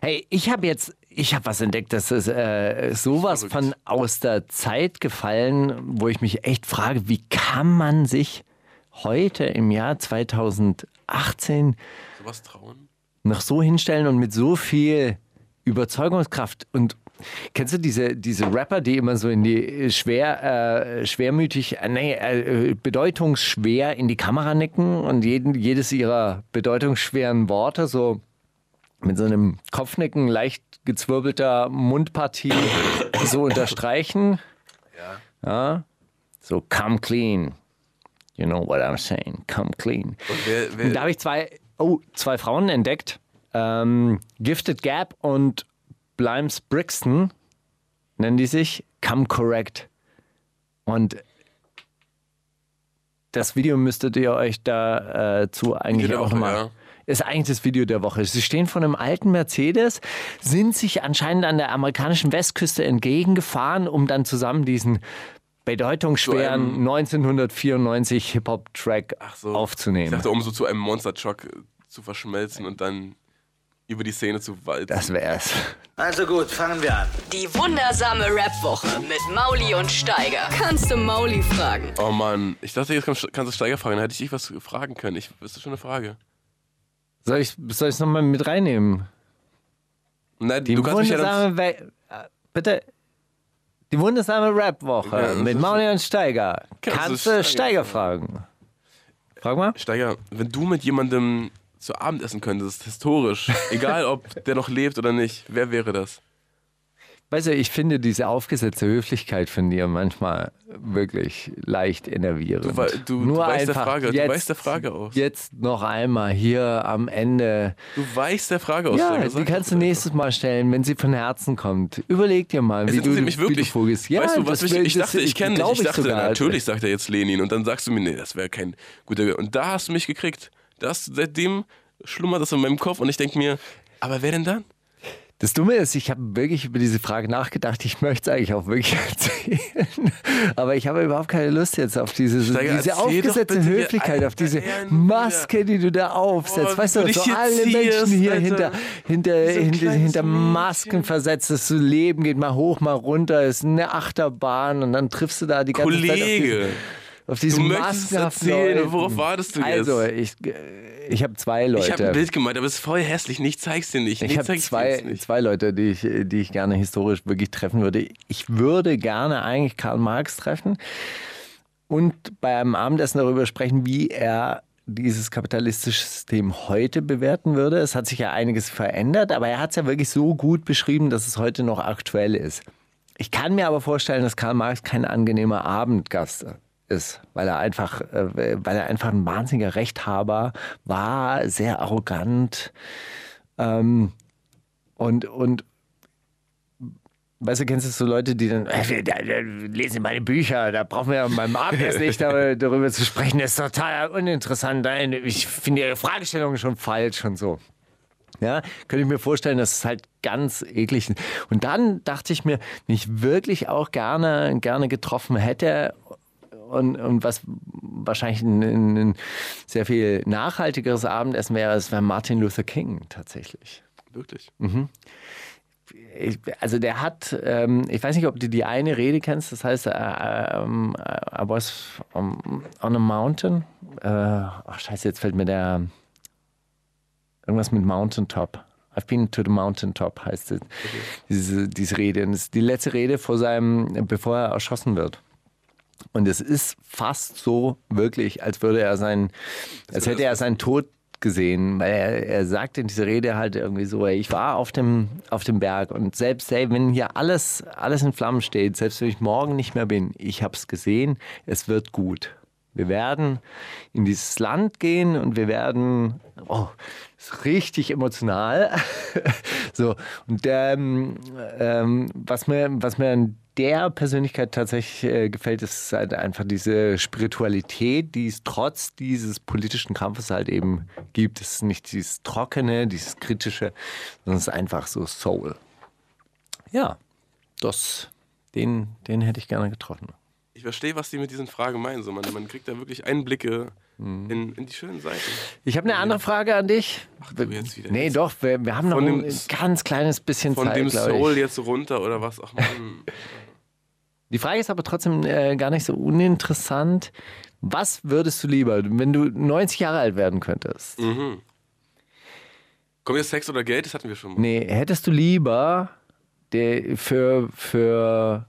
Hey, ich habe jetzt, ich habe was entdeckt, das ist äh, sowas von aus der Zeit gefallen, wo ich mich echt frage, wie kann man sich heute im Jahr 2018 Sowas trauen? noch so hinstellen und mit so viel Überzeugungskraft und Kennst du diese, diese Rapper, die immer so in die schwer, äh, schwermütig, äh, nee, äh, bedeutungsschwer in die Kamera nicken und jeden, jedes ihrer bedeutungsschweren Worte so mit so einem Kopfnicken, leicht gezwirbelter Mundpartie (coughs) so unterstreichen? Ja. So, come clean. You know what I'm saying. Come clean. Und wer, Und wer, da habe ich zwei, oh, zwei Frauen entdeckt. Ähm, Gifted Gap und Blimes Brixton nennen die sich. Come Correct. Und das Video müsstet ihr euch dazu eigentlich der auch Woche, mal. ja. Ist eigentlich das Video der Woche. Sie stehen vor einem alten Mercedes, sind sich anscheinend an der amerikanischen Westküste entgegengefahren, um dann zusammen diesen bedeutungsschweren Zu einem- 1994 Hip-Hop-Track so. aufzunehmen. Ich dachte, um so zu einem Monster Truck äh, zu verschmelzen und dann über die Szene zu walzen. Das wär's. Also gut, fangen wir an. Die wundersame Rap-Woche mit Mauli und Steiger. Kannst du Mauli fragen? Oh Mann, ich dachte, jetzt kannst, du Steiger fragen. Da hätte ich dich was fragen können. Ich wüsste schon eine Frage. Soll ich soll ich's nochmal mit reinnehmen? Nein, Die du kannst mich ja dann, wundersame We äh, Bitte. Die wundersame Rap-Woche Ja, das mit ist- Mauli und Steiger. Kannst Kannst du du Steiger Steiger fragen? Frag mal. Steiger, wenn du mit jemandem zu Abend essen könntest, historisch, (laughs) egal ob der noch lebt oder nicht, wer wäre das? Weißt du, ich finde diese aufgesetzte Höflichkeit von dir manchmal wirklich leicht enervierend. Du du- du weißt der Frage- du weißt der Frage aus. Jetzt noch einmal hier am Ende. Du weichst der Frage aus. Ja, die kannst du nächstes Mal stellen, wenn sie von Herzen kommt. Überleg dir mal, Es wie du, mich wie du wirklich. vorgehst. Ja, weißt du, was das ich das- dachte, ich kenne dich. Ich dachte, sogar. natürlich sagt er jetzt Lenin. Und dann sagst du mir, nee, das wäre kein guter. Und da hast du mich gekriegt. Das, seitdem schlummert das in meinem Kopf und ich denke mir, aber wer denn dann? Das Dumme ist, ich habe wirklich über diese Frage nachgedacht. Ich möchte es eigentlich auch wirklich erzählen. Aber ich habe überhaupt keine Lust jetzt auf diese, Steiger, diese aufgesetzte Höflichkeit, auf diese Maske, die du da aufsetzt. Oh, weißt du, so alle Menschen hier Alter. hinter, hinter, so hinter, hinter. Masken versetzt. Das Leben geht mal hoch, mal runter. Ist eine Achterbahn und dann triffst du da die ganze Zeit auf Kollege, auf diese du möchtest erzählen. Worauf wartest du jetzt? Also, ich, ich habe zwei Leute. ich habe ein Bild gemalt, aber es ist voll hässlich. Ich zeig's dir nicht. Ich Nee, habe zwei, nicht. zwei Leute, die ich, die ich gerne historisch wirklich treffen würde. Ich würde gerne eigentlich Karl Marx treffen und bei einem Abendessen darüber sprechen, wie er dieses kapitalistische System heute bewerten würde. Es hat sich ja einiges verändert, aber er hat es ja wirklich so gut beschrieben, dass es heute noch aktuell ist. Ich kann mir aber vorstellen, dass Karl Marx kein angenehmer Abendgast ist, weil er einfach, äh, weil er einfach ein wahnsinniger Rechthaber war, sehr arrogant, ähm, und, und weißt du, kennst du so Leute, die dann, äh, da, da, lesen Sie meine Bücher, da brauchen wir ja beim Abendessen nicht (laughs) darüber, zu sprechen, das ist total uninteressant. Ich finde Ihre Fragestellung schon falsch und so. Ja, könnte ich mir vorstellen, dass es halt ganz eklig ist. Und dann dachte ich mir, wenn ich wirklich auch gerne, gerne getroffen hätte und, und was wahrscheinlich ein, ein, sehr viel nachhaltigeres Abendessen wäre, es wäre Martin Luther King tatsächlich. Wirklich. Ich, also der hat, ähm, ich weiß nicht, ob du die eine Rede kennst, das heißt, äh, ähm, I was on, on a mountain. Äh, ach scheiße, jetzt fällt mir der, irgendwas mit Mountaintop. I've been to the mountaintop heißt es, diese, diese Rede. Und das ist die letzte Rede vor seinem, bevor er erschossen wird. Und es ist fast so wirklich, als würde er sein, als hätte er seinen Tod gesehen, weil er, er sagt in dieser Rede halt irgendwie so, ey, ich war auf dem, auf dem Berg und selbst ey, wenn hier alles, alles in Flammen steht, selbst wenn ich morgen nicht mehr bin, ich habe es gesehen, es wird gut. Wir werden in dieses Land gehen und wir werden, oh, ist richtig emotional. (laughs) so, und ähm, ähm, was, mir, was mir an der Persönlichkeit tatsächlich äh, gefällt, ist halt einfach diese Spiritualität, die es trotz dieses politischen Kampfes halt eben gibt. Es ist nicht dieses Trockene, dieses Kritische, sondern es ist einfach so Soul. Ja, das, den, den hätte ich gerne getroffen. ich verstehe, was die mit diesen Fragen meinen. So, man, man kriegt da wirklich Einblicke Mhm. in, in die schönen Seiten. Ich habe eine andere Frage an dich. Ach, du jetzt wieder. Nee, Jetzt doch, wir, wir haben noch Von ein dem- ganz kleines bisschen Von Zeit, dem glaub Soul ich. jetzt runter oder was? Ach man. (laughs) Die Frage ist aber trotzdem äh, gar nicht so uninteressant. Was würdest du lieber, wenn du 90 Jahre alt werden könntest? mhm. Kommt jetzt Sex oder Geld? Das hatten wir schon mal. Nee, hättest du lieber der, für, für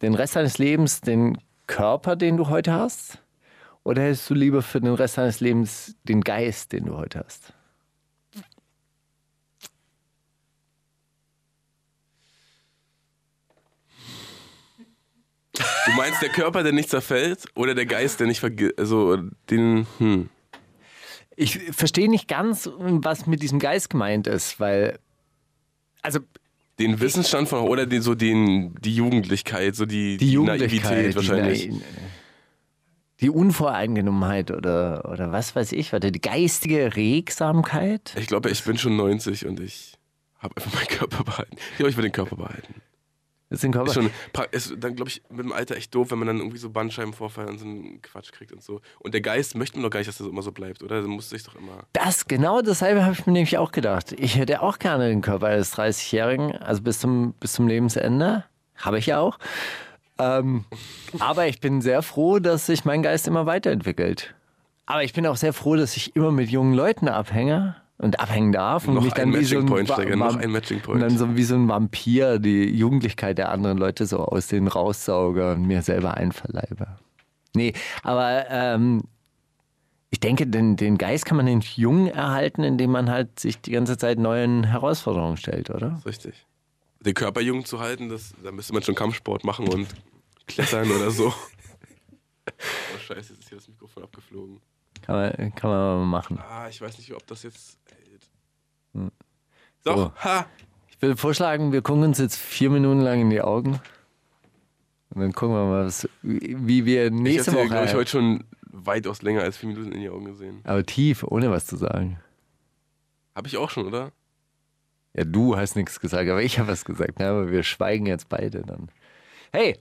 den Rest deines Lebens den Körper, den du heute hast? Oder hättest du lieber für den Rest deines Lebens den Geist, den du heute hast? Du meinst der Körper, der nicht zerfällt oder der Geist, der nicht vergisst? Also, den. Hm. Ich verstehe nicht ganz, was mit diesem Geist gemeint ist, weil. Also, Den Wissensstand von. Oder den, so den, die Jugendlichkeit, so die, die Jugendlichkeit, Naivität wahrscheinlich. Die, die Unvoreingenommenheit oder, oder was weiß ich, warte, die geistige Regsamkeit. Ich glaube, ich bin schon 90 und ich habe einfach meinen Körper behalten. Ich glaube, ich will den Körper behalten. Das ist, ein Körper. Ist schon, ist dann, glaube ich, mit dem Alter echt doof, wenn man dann irgendwie so Bandscheibenvorfall und so einen Quatsch kriegt und so. Und der Geist möchte man doch gar nicht, dass das immer so bleibt, oder? Der muss sich doch immer. Das, genau dasselbe habe ich mir nämlich auch gedacht. Ich hätte auch gerne den Körper eines 30-Jährigen, also bis zum, bis zum Lebensende. Habe ich ja auch. Ähm, aber ich bin sehr froh, dass sich mein Geist immer weiterentwickelt. Aber ich bin auch sehr froh, dass ich immer mit jungen Leuten abhänge und abhängen darf. Und Noch mich ein dann wie so ein Point, noch ein Matching Und Point. dann so wie so ein Vampir die Jugendlichkeit der anderen Leute so aus denen raussauge und mir selber einverleibe. Nee, aber ähm, ich denke, den, den Geist kann man nicht jung erhalten, indem man halt sich die ganze Zeit neuen Herausforderungen stellt, oder? Richtig. Den Körper jung zu halten, das, da müsste man schon Kampfsport machen und klettern oder so. (laughs) Oh Scheiße, jetzt ist hier das Mikrofon abgeflogen. Kann man, kann man mal machen. Ah, ich weiß nicht, ob das jetzt hält. Hm. Doch, So. ha! Ich will vorschlagen, wir gucken uns jetzt vier Minuten lang in die Augen. Und dann gucken wir mal, was, wie wir Ich nächste habe Woche. glaube ich, heute schon weitaus länger als vier Minuten in die Augen gesehen. aber tief, ohne was zu sagen. Habe ich auch schon, oder? Ja, du hast nichts gesagt, aber ich habe was gesagt. Ne? Aber wir schweigen jetzt beide dann. Hey,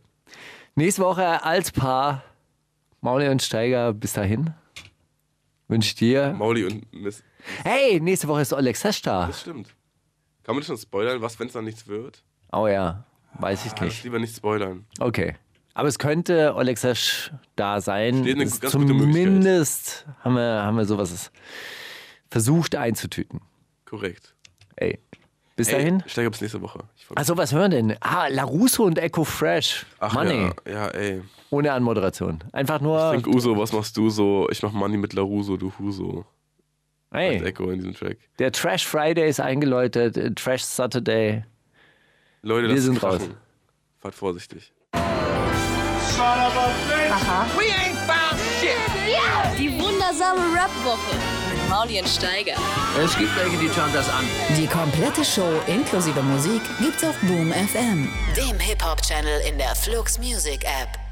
nächste Woche als Paar, Mauli und Steiger, bis dahin. Wünsche dir. Mauli und Miss. Hey, nächste Woche ist Oleg Sesh da. Das stimmt. Kann man das schon spoilern, was, wenn es dann nichts wird? Oh ja, weiß ich ich nicht. lieber nicht spoilern. Okay. Aber es könnte Oleg Sesh da sein. Steht eine Das ganz gute Zumindest haben wir, haben wir sowas versucht einzutüten. Korrekt. Ey, bis Ey, dahin. Steiger bis nächste Woche. Ich. Achso, was hören wir denn? Ah, LaRusso und Echo Fresh. Ach Money. ja, ja, ey. Ohne Anmoderation. Einfach Ich nur. denk Uso, was machst du so? Ich mach Money mit Laruso, du Huso. Als Hey, Echo in diesem Track. der Trash Friday ist eingeläutet, äh, Trash Saturday. Leute, Wir das sind krachen. raus. Fahrt vorsichtig. Die wundersame Rap-Woche mit Mauli und Steiger. Es gibt welche, die schauen das an. Die komplette Show inklusive Musik gibt's auf Boom FM, dem Hip-Hop-Channel in der Flux Music App.